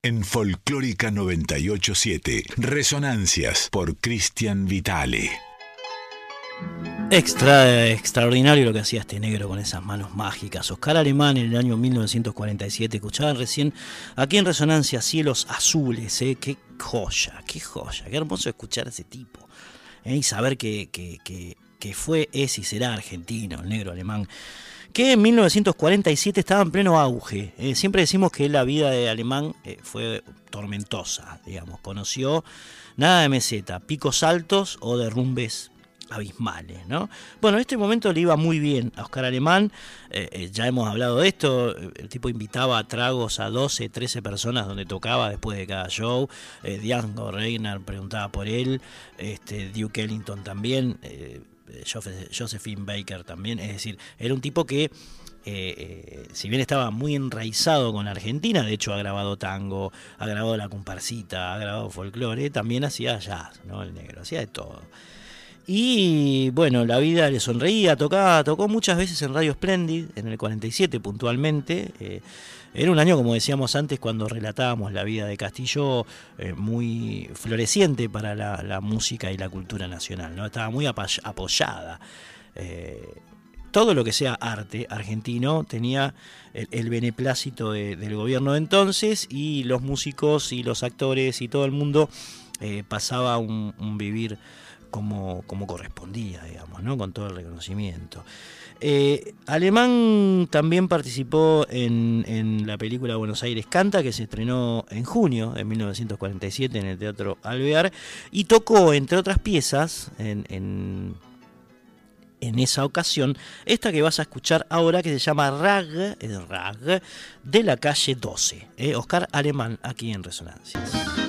En Folclórica 987. Resonancias por Cristian Vitale. Extra, extraordinario lo que hacía este negro con esas manos mágicas. Oscar Alemán en el año 1947, escuchaban recién aquí en Resonancia Cielos Azules, ¿eh? qué joya, qué joya, qué hermoso escuchar a ese tipo ¿eh? y saber que, que, que fue, es y será argentino, el negro alemán que en 1947 estaba en pleno auge. Eh, siempre decimos que la vida de Alemán eh, fue tormentosa, digamos. Conoció nada de meseta, picos altos o derrumbes abismales, ¿no? Bueno, en este momento le iba muy bien a Oscar Alemán, eh, ya hemos hablado de esto, el tipo invitaba a tragos a 12, 13 personas donde tocaba después de cada show, Django Reiner preguntaba por él, este, Duke Ellington también, Josephine Baker también, es decir, era un tipo que, eh, eh, si bien estaba muy enraizado con Argentina, de hecho ha grabado tango, ha grabado la comparsita, ha grabado folclore, también hacía jazz, ¿no? El negro, hacía de todo. Y bueno, la vida le sonreía, tocaba, tocó muchas veces en Radio Splendid, en el 47 puntualmente. Eh, era un año, como decíamos antes, cuando relatábamos la vida de Castillo, eh, muy floreciente para la, música y la cultura nacional. ¿no? Estaba muy apoyada. Eh, todo lo que sea arte argentino tenía el, beneplácito del gobierno de entonces y los músicos y los actores y todo el mundo eh, pasaba un, vivir como, como correspondía, digamos, ¿no? con todo el reconocimiento. Eh, Alemán también participó en, la película Buenos Aires Canta, que se estrenó en junio de 1947 en el Teatro Alvear, y tocó, entre otras piezas, en, esa ocasión, esta que vas a escuchar ahora, que se llama Rag, Rag de la calle 12. Eh, Oscar Alemán, aquí en Resonancias.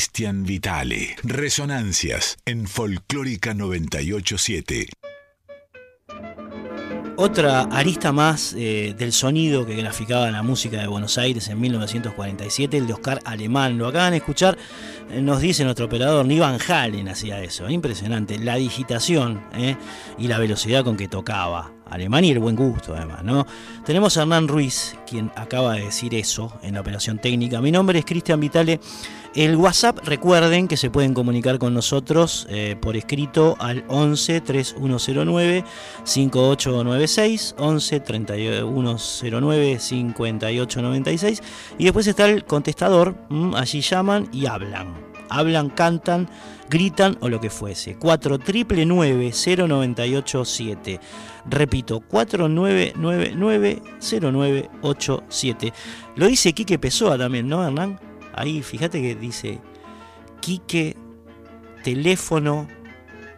Cristian Vitale. Resonancias en Folclórica 987. Otra arista más eh, del sonido que graficaba la música de Buenos Aires en 1947, el de Oscar Alemán. Lo acaban de escuchar, eh, nos dice nuestro operador, ni Van Halen hacía eso. Impresionante. La digitación eh, y la velocidad con que tocaba. Alemán y el buen gusto, además, ¿no? Tenemos a Hernán Ruiz, quien acaba de decir eso en la operación técnica. Mi nombre es Cristian Vitale. El WhatsApp, recuerden que se pueden comunicar con nosotros eh, por escrito al 11 3109 5896, 11 3109 5896 y después está el contestador, mm, allí llaman y hablan. Hablan, cantan, gritan o lo que fuese. 4999 0987. Repito, 4999 0987. Lo dice Quique Pessoa también, ¿no, Hernán? Ahí fíjate que dice Quique teléfono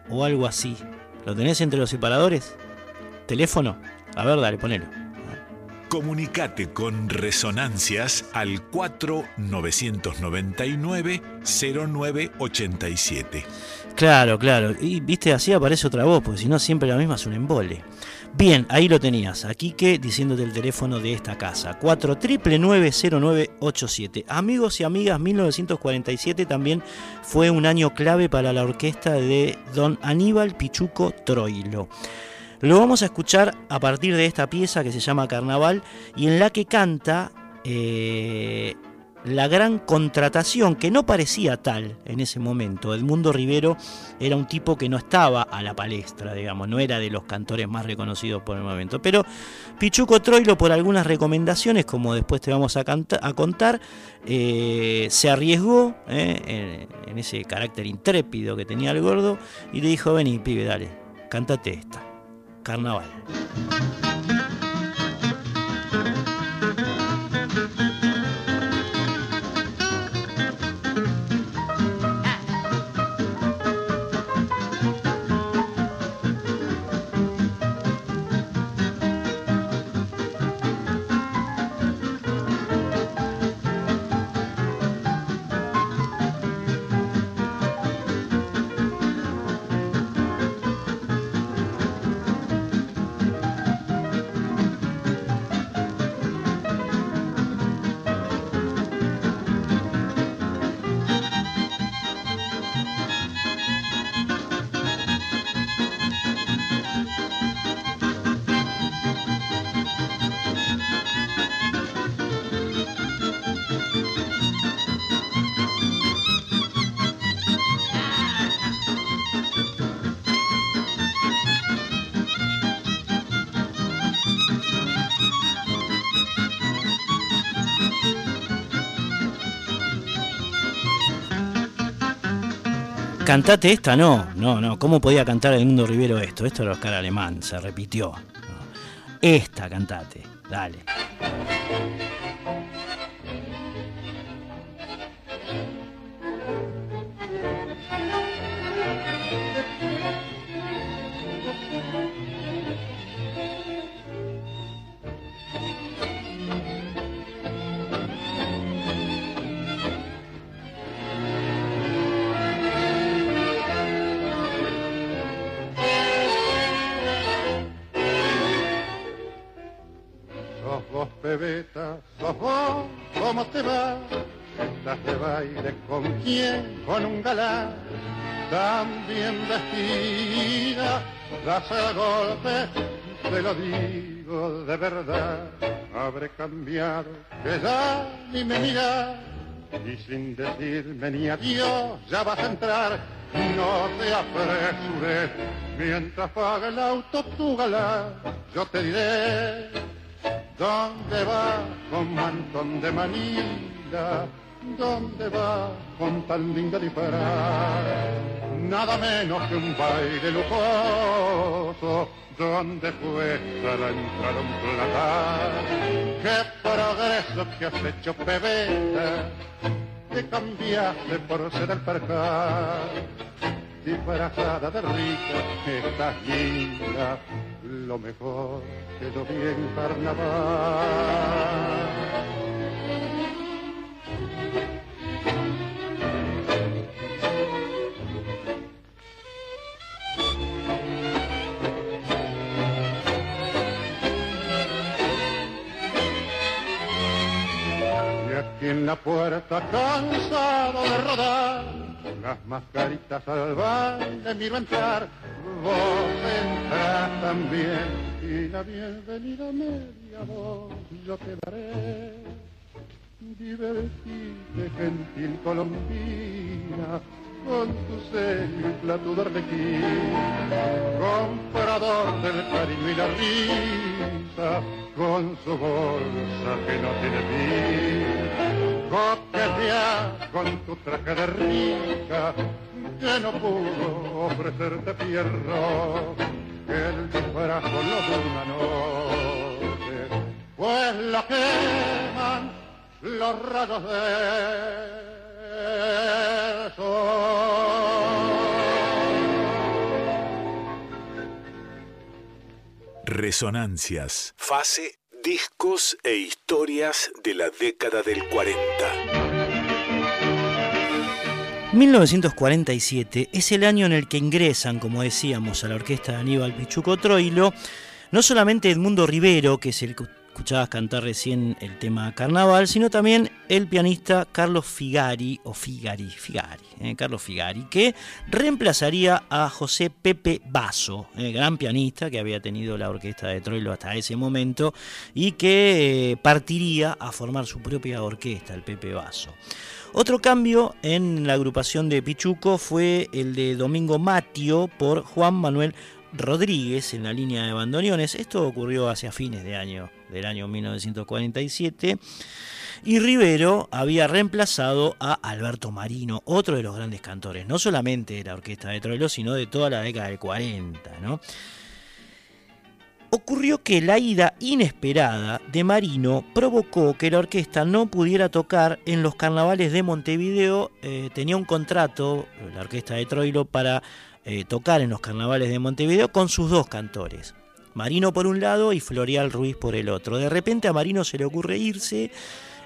o algo así. ¿Lo tenés entre los separadores? ¿Teléfono? A ver, dale, ponelo. Comunicate con Resonancias al 4999 0987. Claro, claro. Y viste, así aparece otra voz, porque si no siempre la misma es un embole. Bien, ahí lo tenías, aquí que diciéndote el teléfono de esta casa, 49990987. Amigos y amigas, 1947 también fue un año clave para la orquesta de don Aníbal Pichuco Troilo. Lo vamos a escuchar a partir de esta pieza que se llama Carnaval y en la que canta eh, la gran contratación, que no parecía tal en ese momento. Edmundo Rivero era un tipo que no estaba a la palestra, digamos, no era de los cantores más reconocidos por el momento. Pero Pichuco Troilo, por algunas recomendaciones, como después te vamos a, contar, eh, se arriesgó eh, en, ese carácter intrépido que tenía el gordo y le dijo, vení, pibe, dale, cántate esta, carnaval. Cantate esta, no, no, no. ¿Cómo podía cantar Edmundo Rivero esto? Esto era Oscar Alemán, se repitió. Esta cantate, dale. Con un galán, tan bien vestida, das a golpe, te lo digo de verdad, habré cambiado, que ya ni me miras, y sin decirme ni adiós, ya vas a entrar, no te apresures, mientras paga el auto tu galán, yo te diré ¿Dónde va con mantón de manila? ¿Dónde va con tan linda disparar? Nada menos que un baile lujoso donde fue para entrar un platar. ¡Qué progreso que has hecho, pebeta! Te cambiaste por ser el percal disfrazada de rica, estás linda, lo mejor quedó bien carnaval. Y en la puerta cansado de rodar las mascaritas al baile miro entrar, vos entras también y la bienvenida media voz yo te daré. Divertite, gentil colombina, con tu y plato de arlequín, comprador del cariño y la risa, con su bolsa que no tiene fin. Coquetea con tu traje de rica que no pudo ofrecerte fierro que el disfraz lo de una noche. Pues la queman los rayos de Resonancias, fase discos e historias de la década del 40. 1947 es el año en el que ingresan, como decíamos, a la orquesta de Aníbal Pichuco Troilo, no solamente Edmundo Rivero, que es el escuchabas cantar recién el tema Carnaval, sino también el pianista Carlos Figari, o Figari, Figari, eh, Carlos Figari, que reemplazaría a José Pepe Basso, eh, gran pianista que había tenido la orquesta de Troilo hasta ese momento y que eh, partiría a formar su propia orquesta, el Pepe Basso. Otro cambio en la agrupación de Pichuco fue el de Domingo Matio por Juan Manuel Rodríguez en la línea de bandoneones. Esto ocurrió hacia fines de año, del año 1947. Y Rivero había reemplazado a Alberto Marino, otro de los grandes cantores, no solamente de la orquesta de Troilo, sino de toda la década del 40. Ocurrió que la ida inesperada de Marino provocó que la orquesta no pudiera tocar en los carnavales de Montevideo. Eh, tenía un contrato, la orquesta de Troilo, para eh, tocar en los carnavales de Montevideo con sus dos cantores. Marino por un lado y Florial Ruiz por el otro. De repente a Marino se le ocurre irse,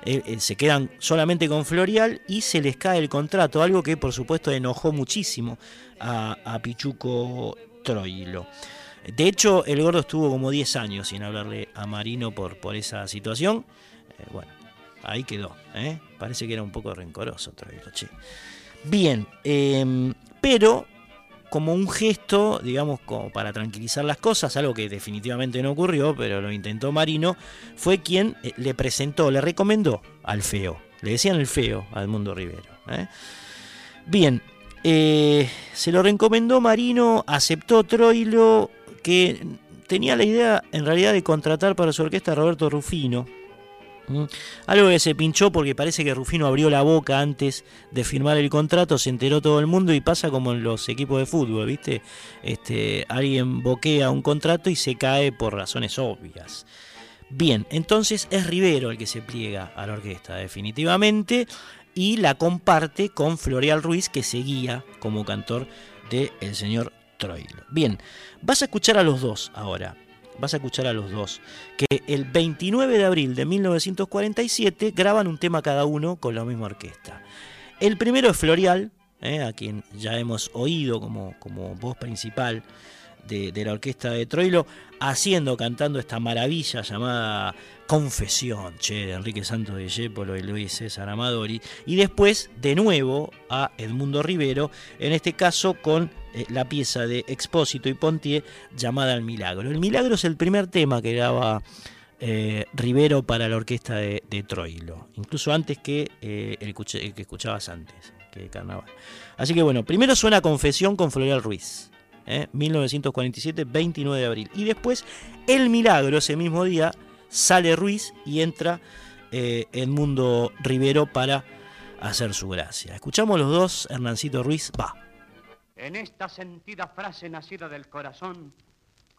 eh, eh, se quedan solamente con Florial y se les cae el contrato, algo que por supuesto enojó muchísimo a, Pichuco Troilo. De hecho, el gordo estuvo como 10 años sin hablarle a Marino por, por esa situación. bueno, ahí quedó. Parece que era un poco rencoroso Troilo, Bien, em, pero como un gesto, digamos, como para tranquilizar las cosas, algo que definitivamente no ocurrió, pero lo intentó Marino, fue quien eh, le presentó, le recomendó al feo. Le decían el feo al Mundo Rivero. ¿eh? Bien, eh, se lo recomendó Marino, aceptó Troilo, que tenía la idea en realidad de contratar para su orquesta a Roberto Rufino, Algo que se pinchó porque parece que Rufino abrió la boca antes de firmar el contrato, se enteró todo el mundo y pasa como en los equipos de fútbol, ¿viste? Este, alguien boquea un contrato y se cae por razones obvias. Bien, entonces es Rivero el que se pliega a la orquesta, definitivamente, y la comparte con Floreal Ruiz, que seguía como cantor del el señor Troilo. Bien, vas a escuchar a los dos ahora vas a escuchar a los dos, que el 29 de abril de 1947 graban un tema cada uno con la misma orquesta. El primero es Florial, eh, a quien ya hemos oído como, como voz principal de, la orquesta de Troilo, haciendo, cantando esta maravilla llamada Confesión, che, de Enrique Santos de Yépolo y Luis César Amadori, y después de nuevo a Edmundo Rivero, en este caso con eh, la pieza de Expósito y Pontier llamada El Milagro. El Milagro es el primer tema que graba eh, Rivero para la orquesta de, Troilo, incluso antes que eh, el, que escuchabas antes, que Carnaval. Así que bueno, primero suena Confesión con Floreal Ruiz. 1947, 29 de abril. Y después, El Milagro, ese mismo día, sale Ruiz y entra Edmundo Rivero para hacer su gracia. Escuchamos los dos, Hernancito Ruiz, va. En esta sentida frase nacida del corazón,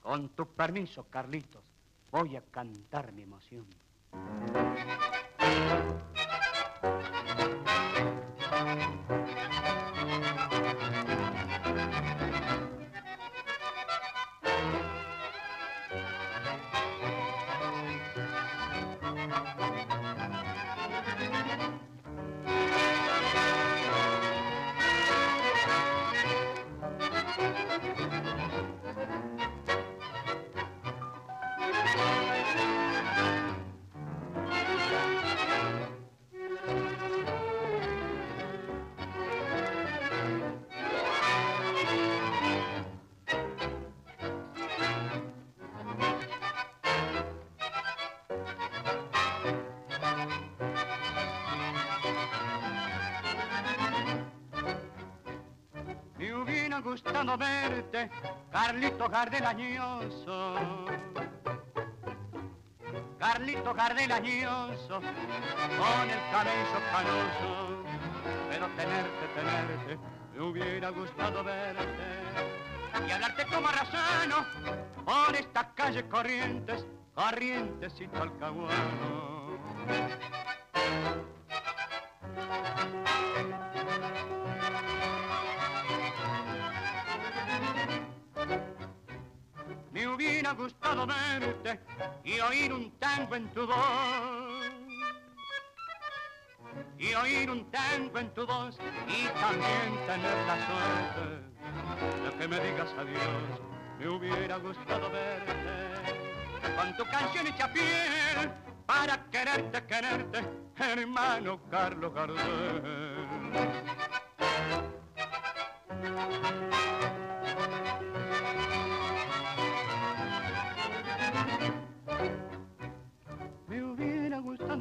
con tu permiso, Carlitos, voy a cantar mi emoción. Gustado verte, Carlito Gardelañoso. Carlito Gardelañoso, con el cabello canoso, pero tenerte, tenerte, me hubiera gustado verte. Y hablarte como razano, por esta calle Corrientes, Corrientes y hubiera gustado verte y oír un tango en tu voz. Y oír un tango en tu voz y también tener la suerte de que me digas adiós. Me hubiera gustado verte con tu canción hecha piel para quererte, quererte, hermano Carlos Gardel.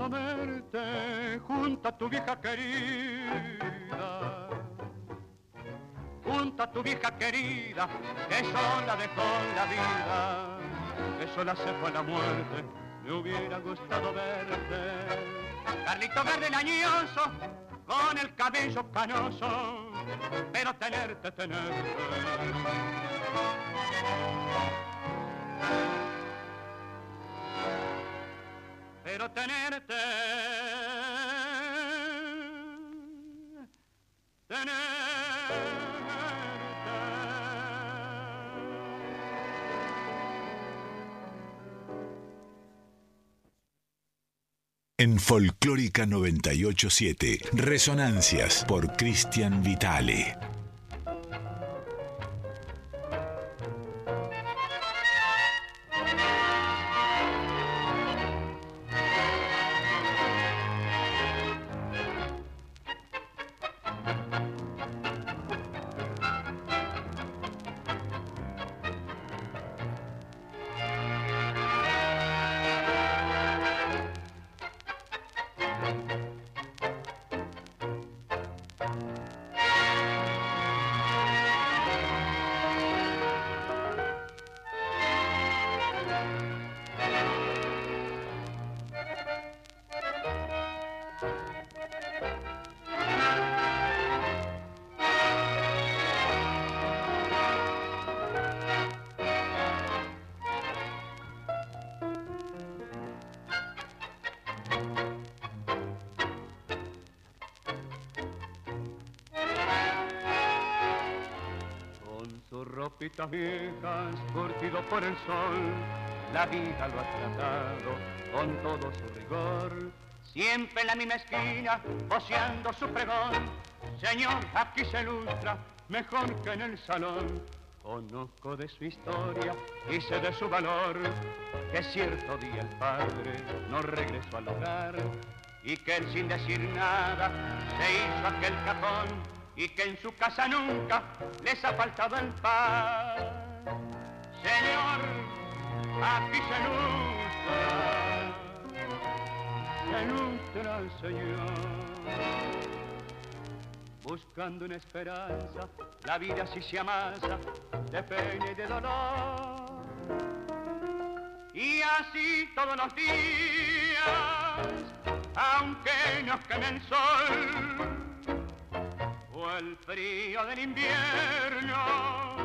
Verte junto a tu vieja querida. Junto a tu vieja querida, que sola dejó la vida, que sola se fue la muerte, me hubiera gustado verte. Carlito verde lañoso, con el cabello canoso, pero tenerte, tenerte pero tenerte, tenerte. En Folclórica 987, Resonancias por Cristian Vitale. Por el sol, la vida lo ha tratado con todo su rigor. Siempre en la misma esquina, voceando su pregón, Señor, aquí se ilustra mejor que en el salón. Conozco de su historia y sé de su valor, que cierto día el padre no regresó al hogar y que él sin decir nada se hizo aquel cajón y que en su casa nunca les ha faltado el pan. Señor, aquí se ilustra, se ilustra el Señor buscando una esperanza, la vida así se amasa de pena y de dolor. Y así todos los días, aunque nos queme el sol, o el frío del invierno,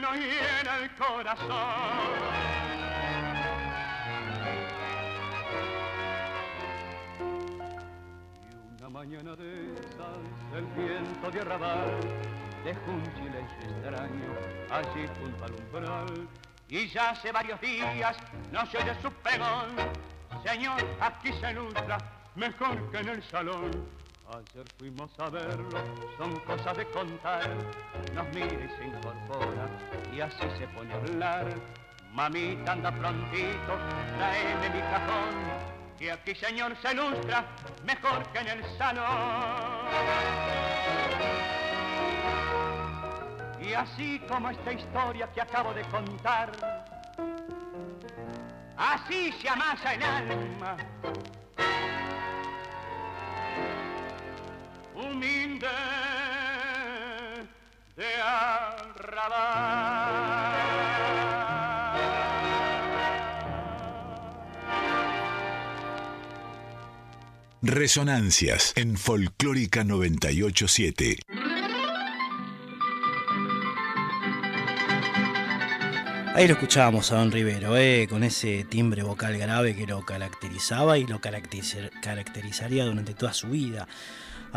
nos llena el corazón. mañana de esas, el viento de arrabal dejó un silencio extraño allí junto al umbral. Y ya hace varios días no se oye su pegón. Señor, aquí se ilustra mejor que en el salón. Ayer fuimos a verlo, son cosas de contar. Nos mira y se incorpora y así se pone a hablar. Mamita anda prontito, traeme mi cajón que aquí señor se ilustra mejor que en el salón. Y así como esta historia que acabo de contar, así se amasa el alma. Humilde de arrabal. Resonancias en Folclórica 987. Ahí lo escuchábamos a Don Rivero, eh, con ese timbre vocal grave que lo caracterizaba y lo caracterizaría durante toda su vida.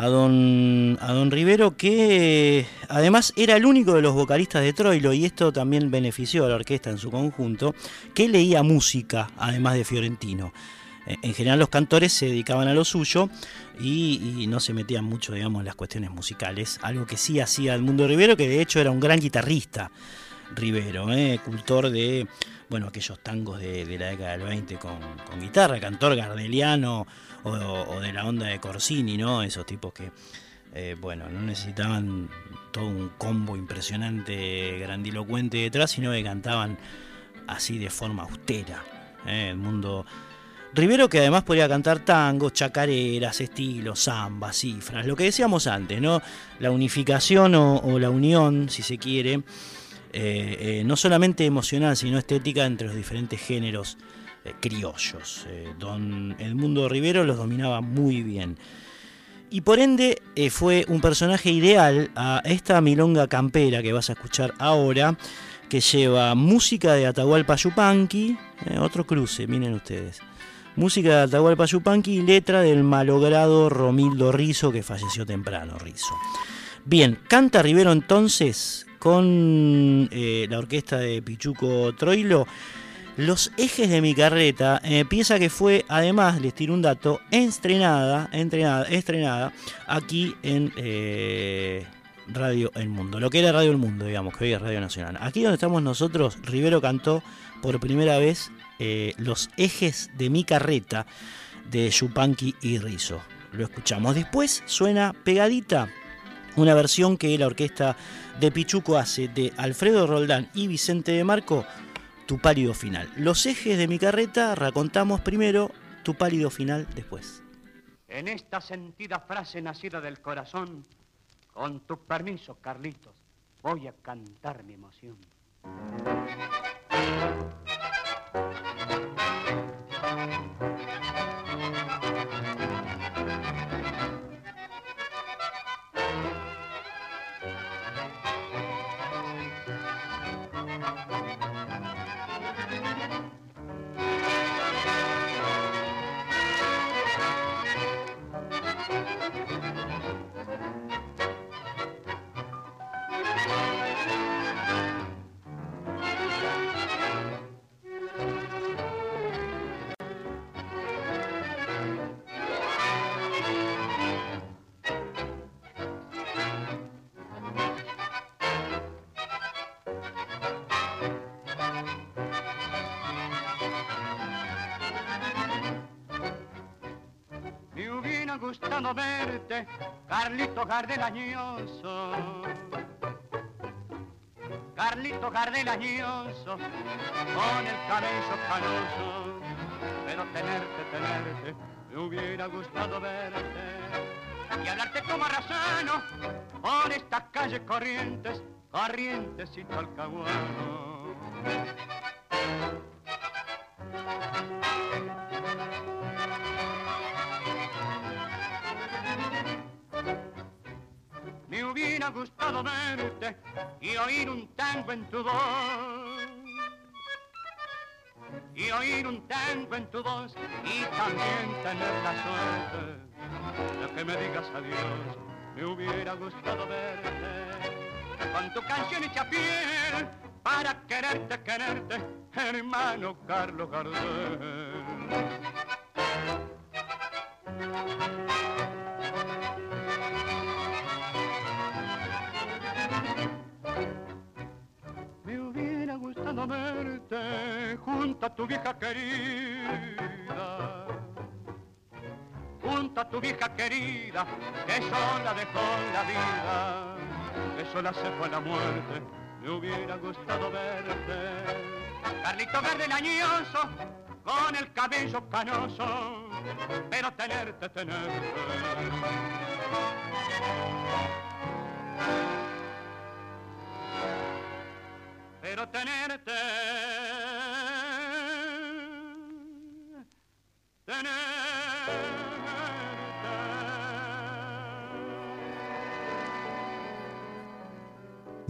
A don, a don Rivero, que además era el único de los vocalistas de Troilo, y esto también benefició a la orquesta en su conjunto, que leía música, además de Fiorentino. Eh, en general los cantores se dedicaban a lo suyo y, no se metían mucho, digamos, en las cuestiones musicales. Algo que sí hacía el mundo Rivero, que de hecho era un gran guitarrista Rivero, eh, cultor de, bueno, aquellos tangos de, la década del 20 con, guitarra, cantor gardeliano o, de la onda de Corsini, ¿no? Esos tipos que, eh, bueno, no necesitaban todo un combo impresionante, grandilocuente detrás, sino que cantaban así de forma austera. el mundo Rivero que además podía cantar tangos, chacareras, estilos, zambas, cifras, lo que decíamos antes, ¿no? La unificación o, la unión, si se quiere, eh, eh, no solamente emocional, sino estética entre los diferentes géneros eh, criollos. don Edmundo Rivero los dominaba muy bien. Y por ende fue un personaje ideal a esta milonga campera que vas a escuchar ahora, que lleva música de Atahualpa Yupanqui, otro cruce, miren ustedes Música de Atahualpa Yupanqui y letra del malogrado Romildo Rizo, que falleció temprano, Rizo. Bien, canta Rivero entonces con eh, la orquesta de Pichuco Troilo. Los ejes de mi carreta, eh, pieza que fue, además, les tiro un dato, estrenada, entrenada, estrenada aquí en eh, Radio El Mundo. Lo que era Radio El Mundo, digamos, que hoy es Radio Nacional. Aquí donde estamos nosotros, Rivero cantó por primera vez eh, los ejes de mi carreta de Yupanqui y Rizzo. Lo escuchamos. Después suena pegadita una versión que la orquesta de Pichuco hace de Alfredo Roldán y Vicente de Marco, Tu pálido final. Los ejes de mi carreta racontamos primero, Tu pálido final después. En esta sentida frase nacida del corazón, con tu permiso, Carlitos, voy a cantar mi emoción. Carlito Gardelañoso. Carlito Gardelañoso, con el cabello canoso, pero tenerte, tenerte, me hubiera gustado verte y hablarte como razano por estas calles corrientes, corrientes y talcahuano. Gustado verte y oír un tango en tu voz. Y oír un tango en tu voz y también tener la suerte de que me digas adiós. Me hubiera gustado verte con tu canción hecha piel para quererte, quererte, hermano Carlos Gardel. Verte junto a tu vieja querida, junto a tu vieja querida, que sola dejó la vida, que sola se fue la muerte. Me hubiera gustado verte, Carlito Verde Lañoso, con el cabello canoso, pero tenerte, tenerte. Pero tenerte, tenerte.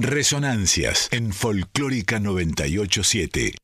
Resonancias en Folclórica 987.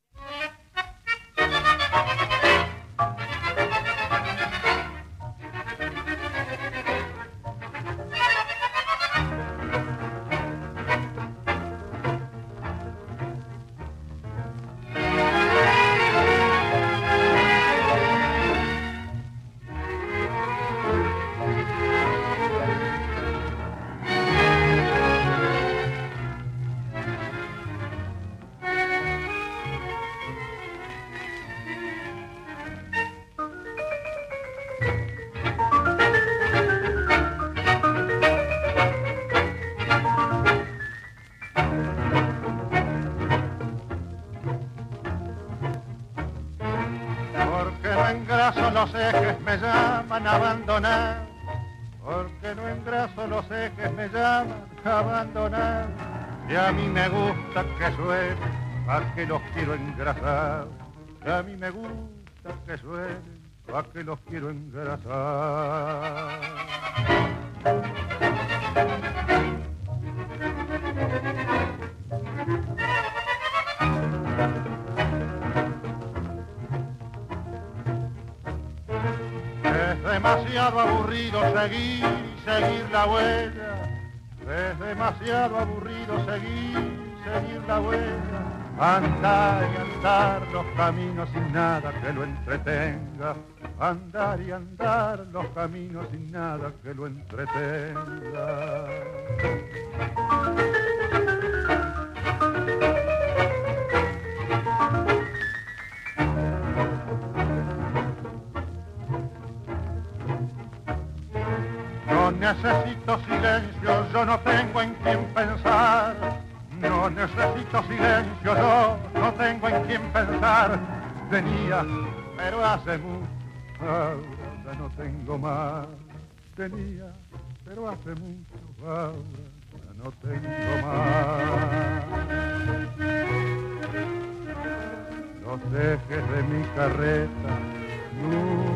Engraso los ejes me llaman abandonar. Porque no engraso los ejes me llaman abandonar. Y a mí me gusta que suene, a que los quiero engrasar. Y a mí me gusta que suene, a que los quiero engrasar. Demasiado aburrido seguir seguir la huella. Es demasiado aburrido seguir, seguir la huella. Andar y andar los caminos sin nada que lo entretenga. Andar y andar los caminos sin nada que lo entretenga. Necesito silencio, yo no tengo en quién pensar. No necesito silencio, yo no tengo en quién pensar. Tenía, pero hace mucho, ahora ya no tengo más. Tenía, pero hace mucho, ahora ya no tengo más. Los ejes de mi carreta nunca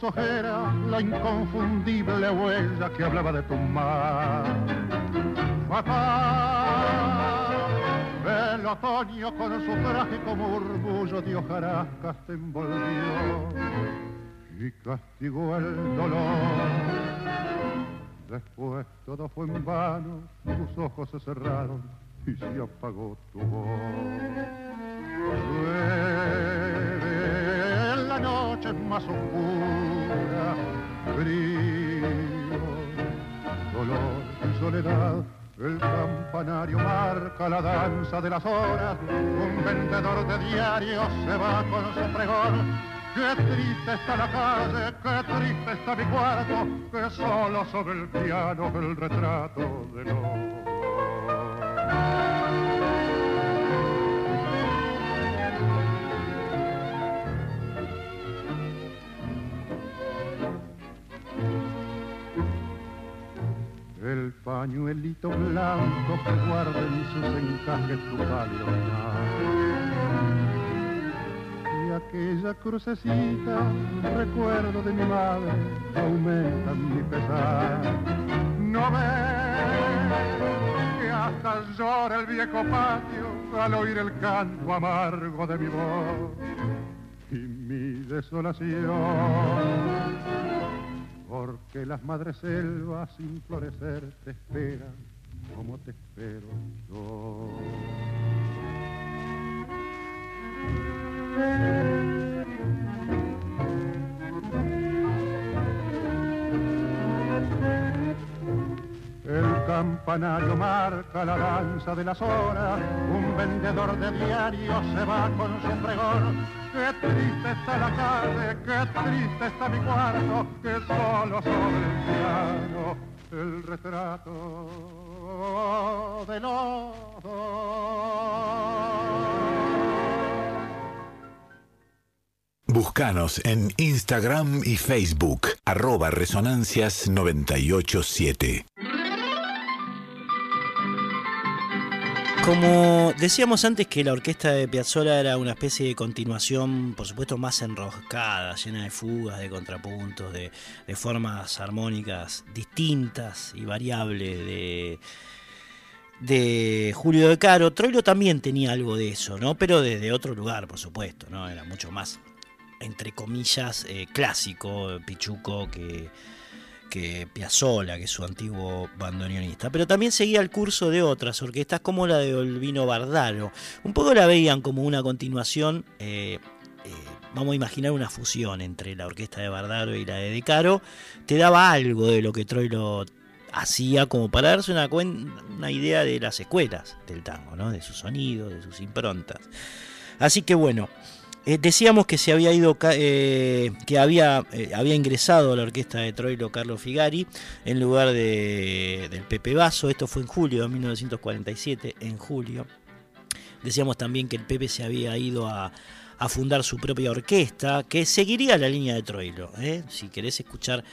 Ojeras la inconfundible huella que hablaba de tu mar. Papá, el otoño con su trágico murmullo de hojarascas te envolvió y castigó el dolor Después todo fue en vano, tus ojos se cerraron y se apagó tu voz. en la noche más oscura, frío, dolor y soledad. El campanario marca la danza de las horas, un vendedor de diarios se va con su pregón. Qué triste está la calle, qué triste está mi cuarto, que solo sobre el piano el retrato de los pañuelito blanco que guarda en sus encajes tu pálido aquella crucecita, recuerdo de mi madre, aumenta mi pesar. No ves que hasta llora el viejo patio al oír el canto amargo de mi voz y mi desolación. Porque las madres selvas sin florecer te esperan como te espero yo. Campanario marca la danza de las horas, un vendedor de diarios se va con su pregón. Qué triste está la calle, qué triste está mi cuarto, que solo sobre el piano el retrato de los dos. Búscanos en Instagram y Facebook, arroba Resonancias 987. Como decíamos antes que la orquesta de Piazzolla era una especie de continuación, por supuesto, más enroscada, llena de fugas, de contrapuntos, de, formas armónicas distintas y variables de, de Julio de Caro. Troilo también tenía algo de eso, ¿no? Pero desde otro lugar, por supuesto, ¿no? Era mucho más entre comillas, eh, clásico, Pichuco, que, que Piazzolla, que es su antiguo bandoneonista. Pero también seguía el curso de otras orquestas, como la de Olvino Bardaro. Un poco la veían como una continuación. Eh, eh, vamos a imaginar una fusión entre la orquesta de Bardaro y la de De Caro, te daba algo de lo que Troilo hacía como para darse una, una idea de las escuelas del tango, ¿no? de su sonido, de sus improntas. Así que bueno, eh, decíamos que se había ido, eh, que había, eh, había ingresado a la orquesta de Troilo Carlos Figari en lugar de, del Pepe Basso. Esto fue en julio de 1947, en julio. Decíamos también que el Pepe se había ido a, a fundar su propia orquesta, que seguiría la línea de Troilo. Si querés escuchar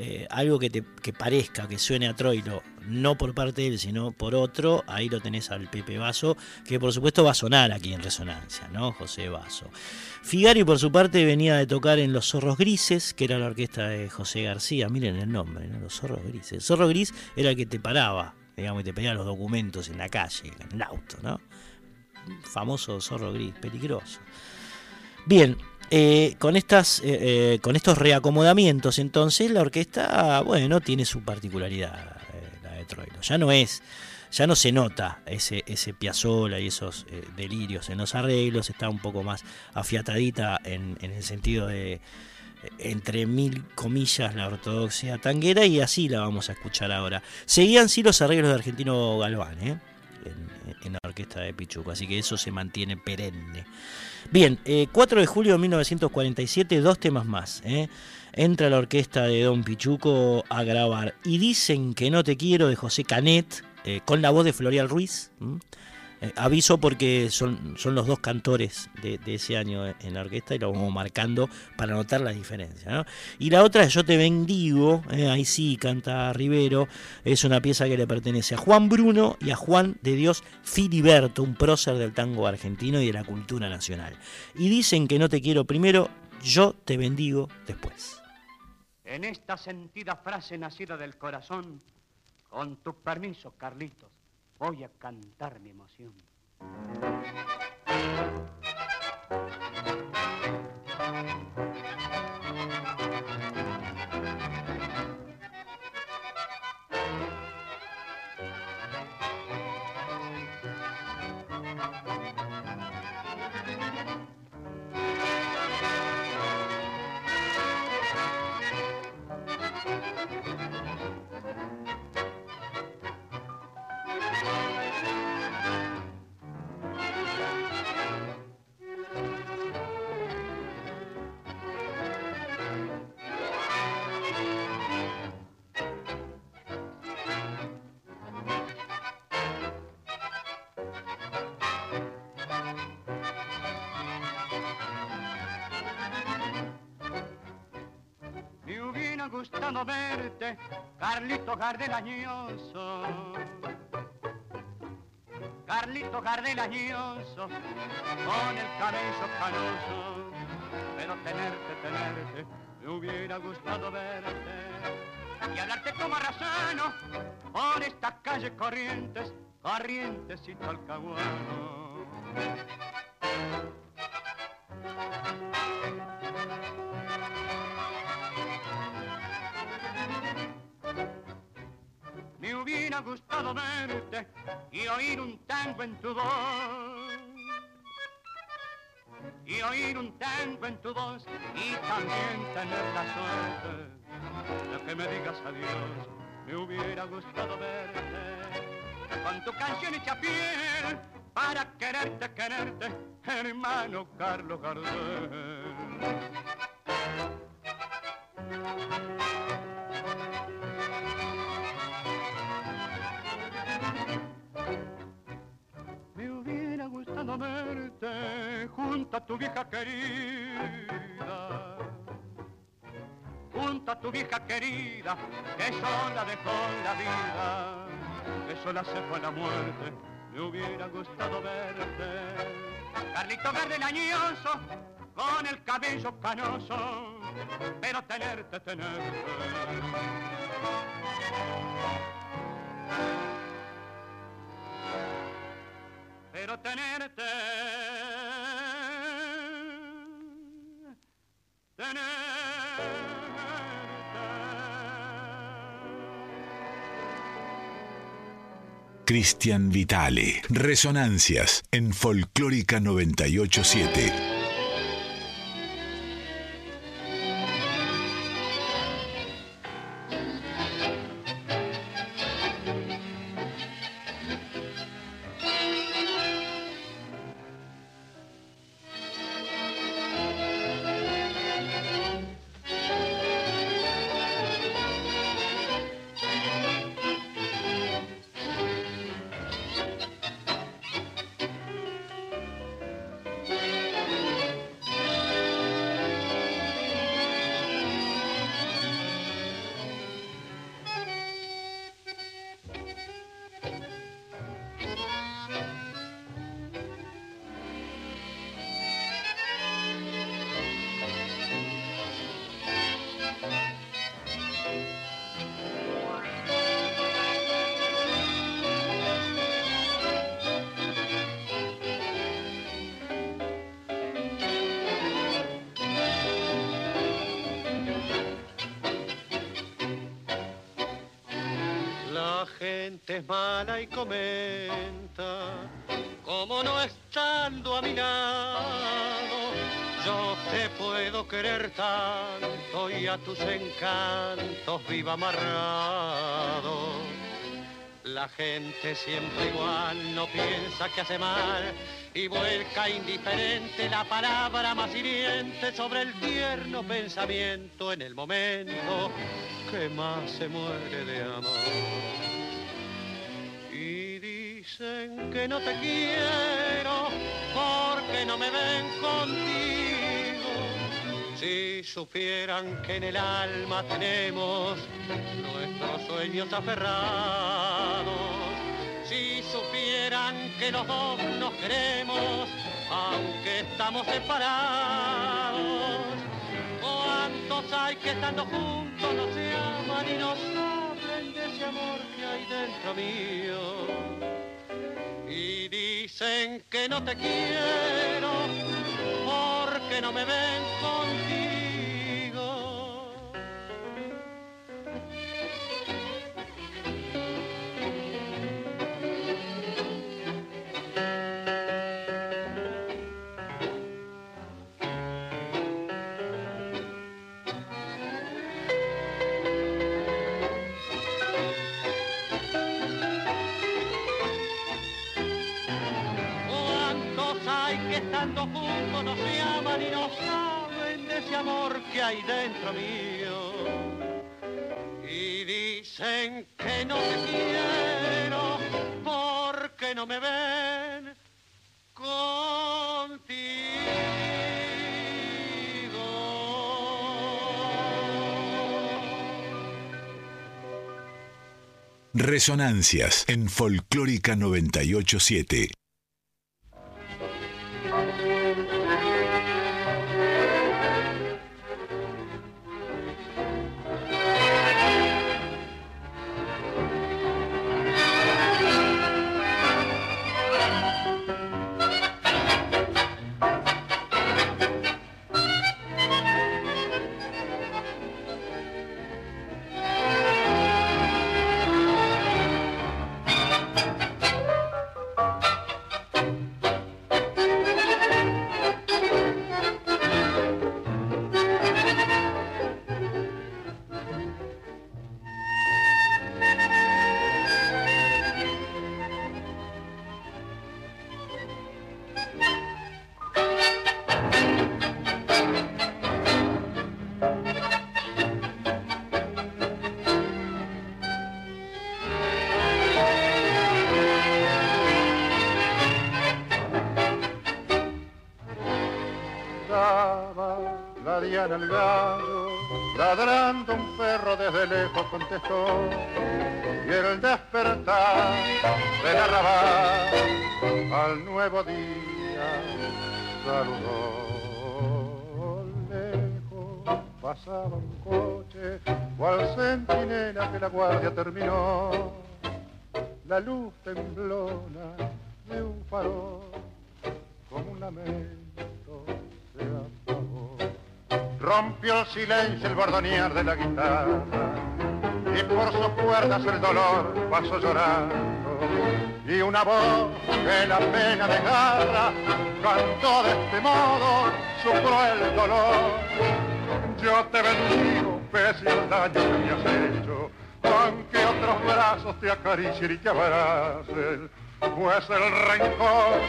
eh, algo que te parezca, que suene a Troilo, no por parte de él, sino por otro, ahí lo tenés al Pepe Vaso, que por supuesto va a sonar aquí en resonancia, ¿no? José Vaso. Figari, por su parte, venía de tocar en Los Zorros Grises, que era la orquesta de José García, miren el nombre, ¿no? Los Zorros Grises. El Zorro Gris era el que te paraba, digamos, y te pedía los documentos en la calle, en el auto, ¿no? Famoso Zorro Gris, peligroso. Bien, eh, con, estas, eh, eh, con estos reacomodamientos, entonces la orquesta, bueno, tiene su particularidad, la de Troilo. Ya no es, ya no se nota ese, ese piazzola y esos delirios en los arreglos, está un poco más afiatadita en, el sentido de, entre mil comillas, la ortodoxia tanguera y así la vamos a escuchar ahora. Seguían sí los arreglos de Argentino Galván, En, en, la orquesta de Pichuco, así que eso se mantiene perenne. Bien, 4 eh, de julio de 1947, dos temas más. ¿eh? Entra la orquesta de Don Pichuco a grabar Y dicen que no te quiero de José Canet, eh, con la voz de Florial Ruiz. Eh, aviso porque son, son los dos cantores de, ese año en la orquesta y lo vamos marcando para notar la diferencia. Y la otra es Yo te bendigo, eh, ahí sí canta Rivero, es una pieza que le pertenece a Juan Bruno y a Juan de Dios Filiberto, un prócer del tango argentino y de la cultura nacional. Y dicen que no te quiero primero, yo te bendigo después. En esta sentida frase nacida del corazón, con tu permiso, Carlitos, voy a cantar mi emoción. Verte, Carlito Gardel añoso. Carlito Gardel añoso, con el cabello canoso. Pero tenerte, tenerte, me hubiera gustado verte. Y hablarte como arrasano, por estas calles corrientes, corrientes y talcahuano. Hubiera gustado verte y oír un tango en tu voz. Y oír un tango en tu voz y también tener la suerte de que me digas adiós. Me hubiera gustado verte con tu canción hecha piel para quererte, quererte, hermano Carlos Gardel. Verte junto a tu vieja querida. Junto a tu vieja querida, que sola dejó la vida, que sola se fue la muerte, me hubiera gustado verte. Carlito verde lañoso, con el cabello canoso, pero tenerte, tenerte pero tenerte, tenerte. Cristian Vitale, Resonancias en Folclórica 987. Es mala y comenta, como no estando a mi lado, yo te puedo querer tanto y a tus encantos viva amarrado. La gente siempre igual no piensa que hace mal y vuelca indiferente la palabra más hiriente sobre el tierno pensamiento en el momento que más se muere de amor dicen que no te quiero porque no me ven contigo. Si supieran que en el alma tenemos nuestros sueños aferrados, si supieran que los dos nos queremos, aunque estamos separados. ¿Cuántos hay que estando juntos no se aman y no saben de ese amor que hay dentro mío? Y dicen que no te quiero porque no me ven contigo. Ese amor que hay dentro mío? Y dicen que no te quiero porque no me ven contigo. Resonancias en Folclórica 987. Ladrando un perro desde lejos contestó, y el despertar del arrabal al nuevo día saludó. Lejos pasaba un coche, cual centinela que la guardia terminó, la luz temblona de un farol como un lamento Rompió el silencio el bordonear de la guitarra y por sus cuerdas el dolor pasó llorando y una voz que la pena desgarra cantó de este modo su cruel dolor. Yo te bendigo pese al daño que me has hecho, aunque otros brazos te acaricien y te abracen. Pues el rencor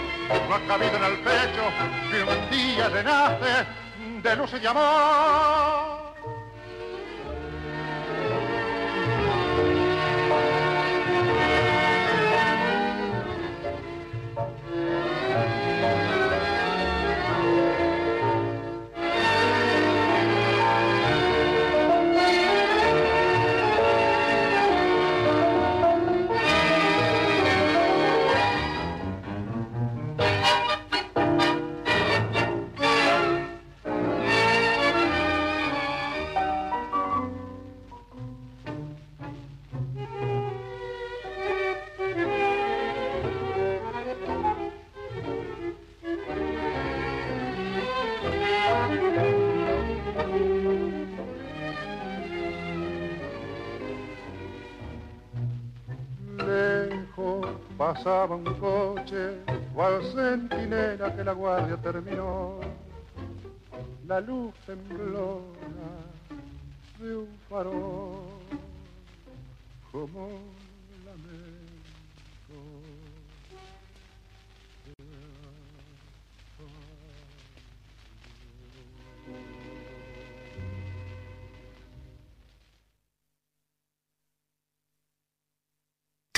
no ha cabido en el pecho que un día llenaste de luz y amor. Pasaba un coche, cual centinela que la guardia terminó. La luz temblona de un farol, como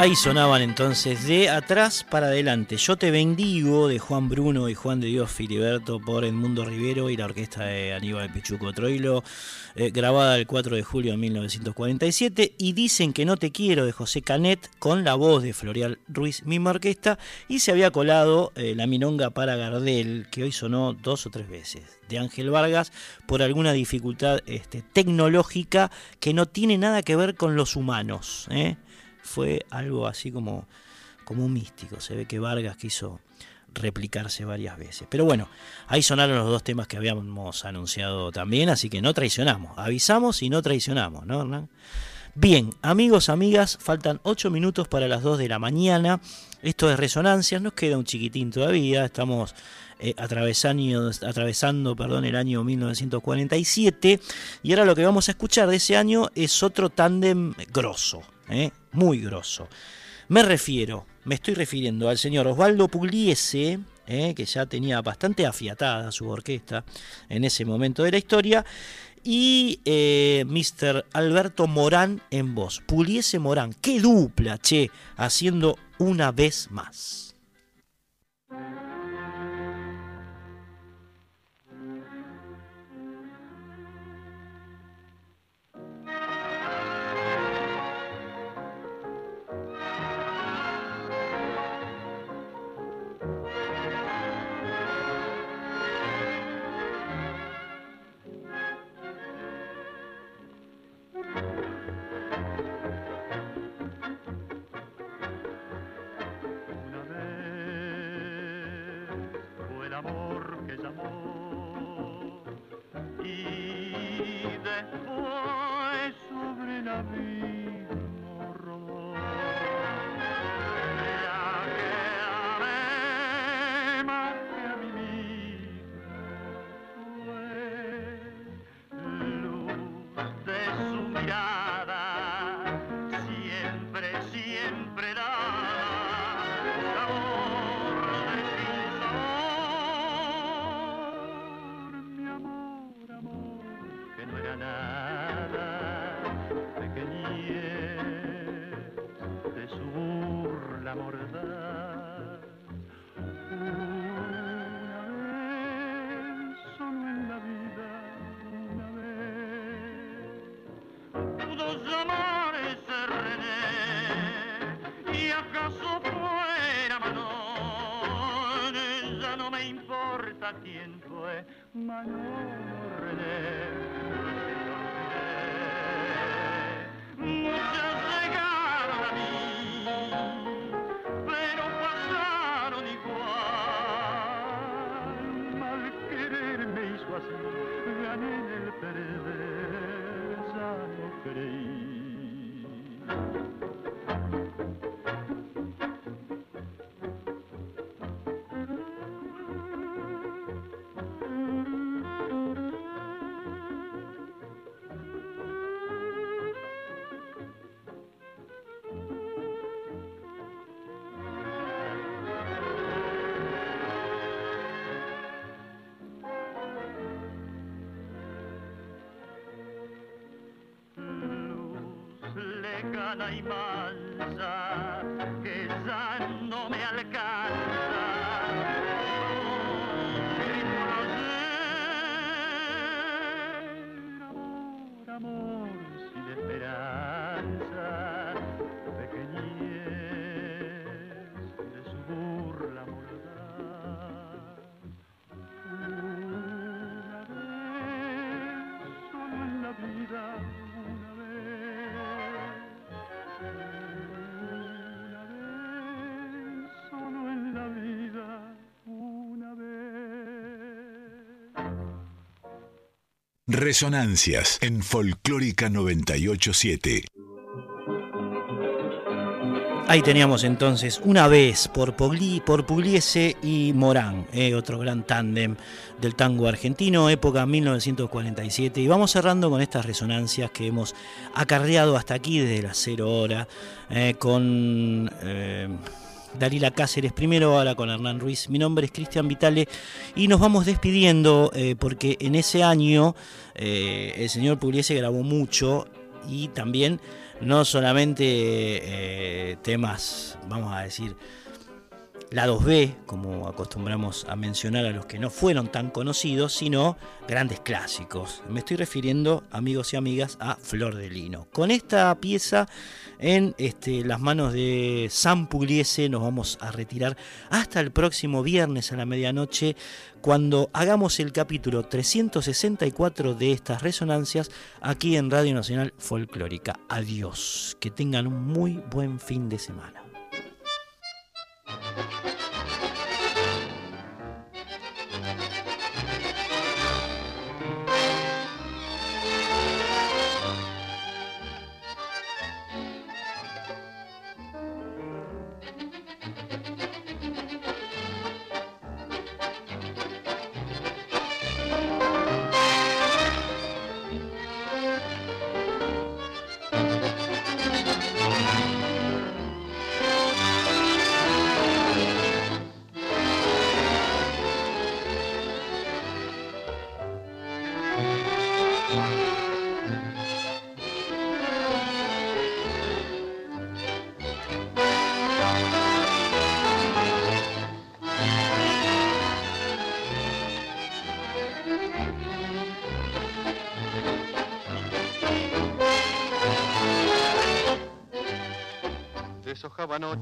Ahí sonaban entonces de atrás para adelante. Yo te bendigo de Juan Bruno y Juan de Dios Filiberto por Edmundo Rivero y la orquesta de Aníbal Pichuco Troilo, eh, grabada el 4 de julio de 1947. Y Dicen que no te quiero de José Canet con la voz de Florial Ruiz, misma orquesta. Y se había colado eh, la Minonga para Gardel, que hoy sonó dos o tres veces, de Ángel Vargas, por alguna dificultad este, tecnológica que no tiene nada que ver con los humanos. ¿eh? Fue algo así como, como un místico. Se ve que Vargas quiso replicarse varias veces. Pero bueno, ahí sonaron los dos temas que habíamos anunciado también, así que no traicionamos. Avisamos y no traicionamos, ¿no, Hernán? Bien, amigos, amigas, faltan 8 minutos para las 2 de la mañana. Esto es Resonancias, nos queda un chiquitín todavía, estamos eh, atravesando, atravesando perdón, el año 1947 y ahora lo que vamos a escuchar de ese año es otro tándem grosso, ¿eh? Muy grosso. Me refiero, me estoy refiriendo al señor Osvaldo Pugliese, ¿eh? que ya tenía bastante afiatada su orquesta en ese momento de la historia, y eh, Mr. Alberto Morán en voz. Pugliese Morán, qué dupla, che, haciendo una vez más. Y Resonancias en Folclórica 987. Ahí teníamos entonces una vez por, Pugli- por Pugliese y Morán, eh, otro gran tándem del tango argentino, época 1947. Y vamos cerrando con estas resonancias que hemos acarreado hasta aquí desde las cero hora, eh, con, eh, Dalila Cáceres primero, ahora con Hernán Ruiz. Mi nombre es Cristian Vitale y nos vamos despidiendo eh, porque en ese año eh, el señor Pugliese grabó mucho y también no solamente eh, temas, vamos a decir, lados B, como acostumbramos a mencionar a los que no fueron tan conocidos, sino grandes clásicos. Me estoy refiriendo, amigos y amigas, a Flor de Lino. Con esta pieza en este, las manos de San Pugliese nos vamos a retirar hasta el próximo viernes a la medianoche cuando hagamos el capítulo 364 de estas resonancias aquí en Radio Nacional Folclórica. Adiós, que tengan un muy buen fin de semana. Thank you.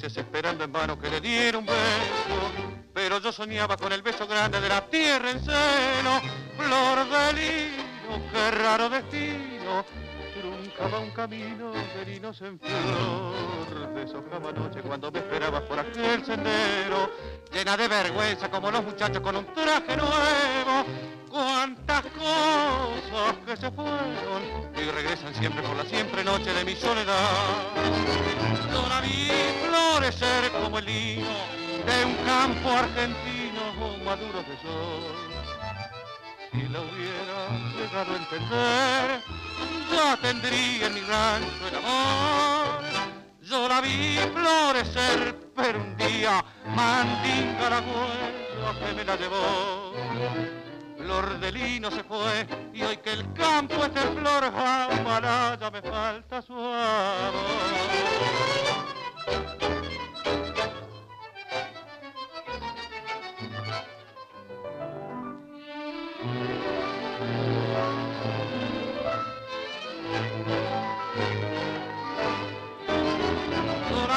Esperando en vano que le diera un beso, pero yo soñaba con el beso grande de la tierra en seno. Flor de lino, qué raro destino, truncaba un camino de linos en flor. Deshojaba noche cuando me esperabas por aquel sendero, llena de vergüenza como los muchachos con un traje nuevo. Cuántas cosas que se fueron y regresan siempre por la siempre noche de mi soledad. Yo la vi florecer como el lino de un campo argentino maduro de sol. Si la hubiera llegado a entender, ya tendría en mi rancho el amor. Yo la vi florecer, pero un día mandinga la huella que me la llevó. Flor de lino se fue y hoy que el campo está en flor, jamás ya me falta su amor.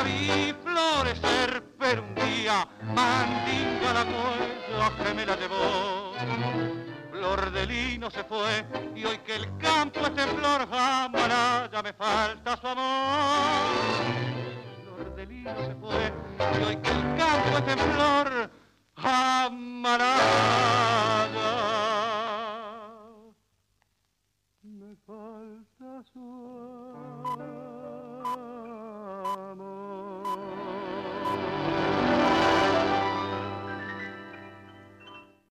Vi florecer, pero un día mandinga la huella que me la llevó flor de lino se fue y hoy que el campo es en flor jamás ya me falta su amor. Flor de lino se fue y hoy que el campo es en flor me falta su amor.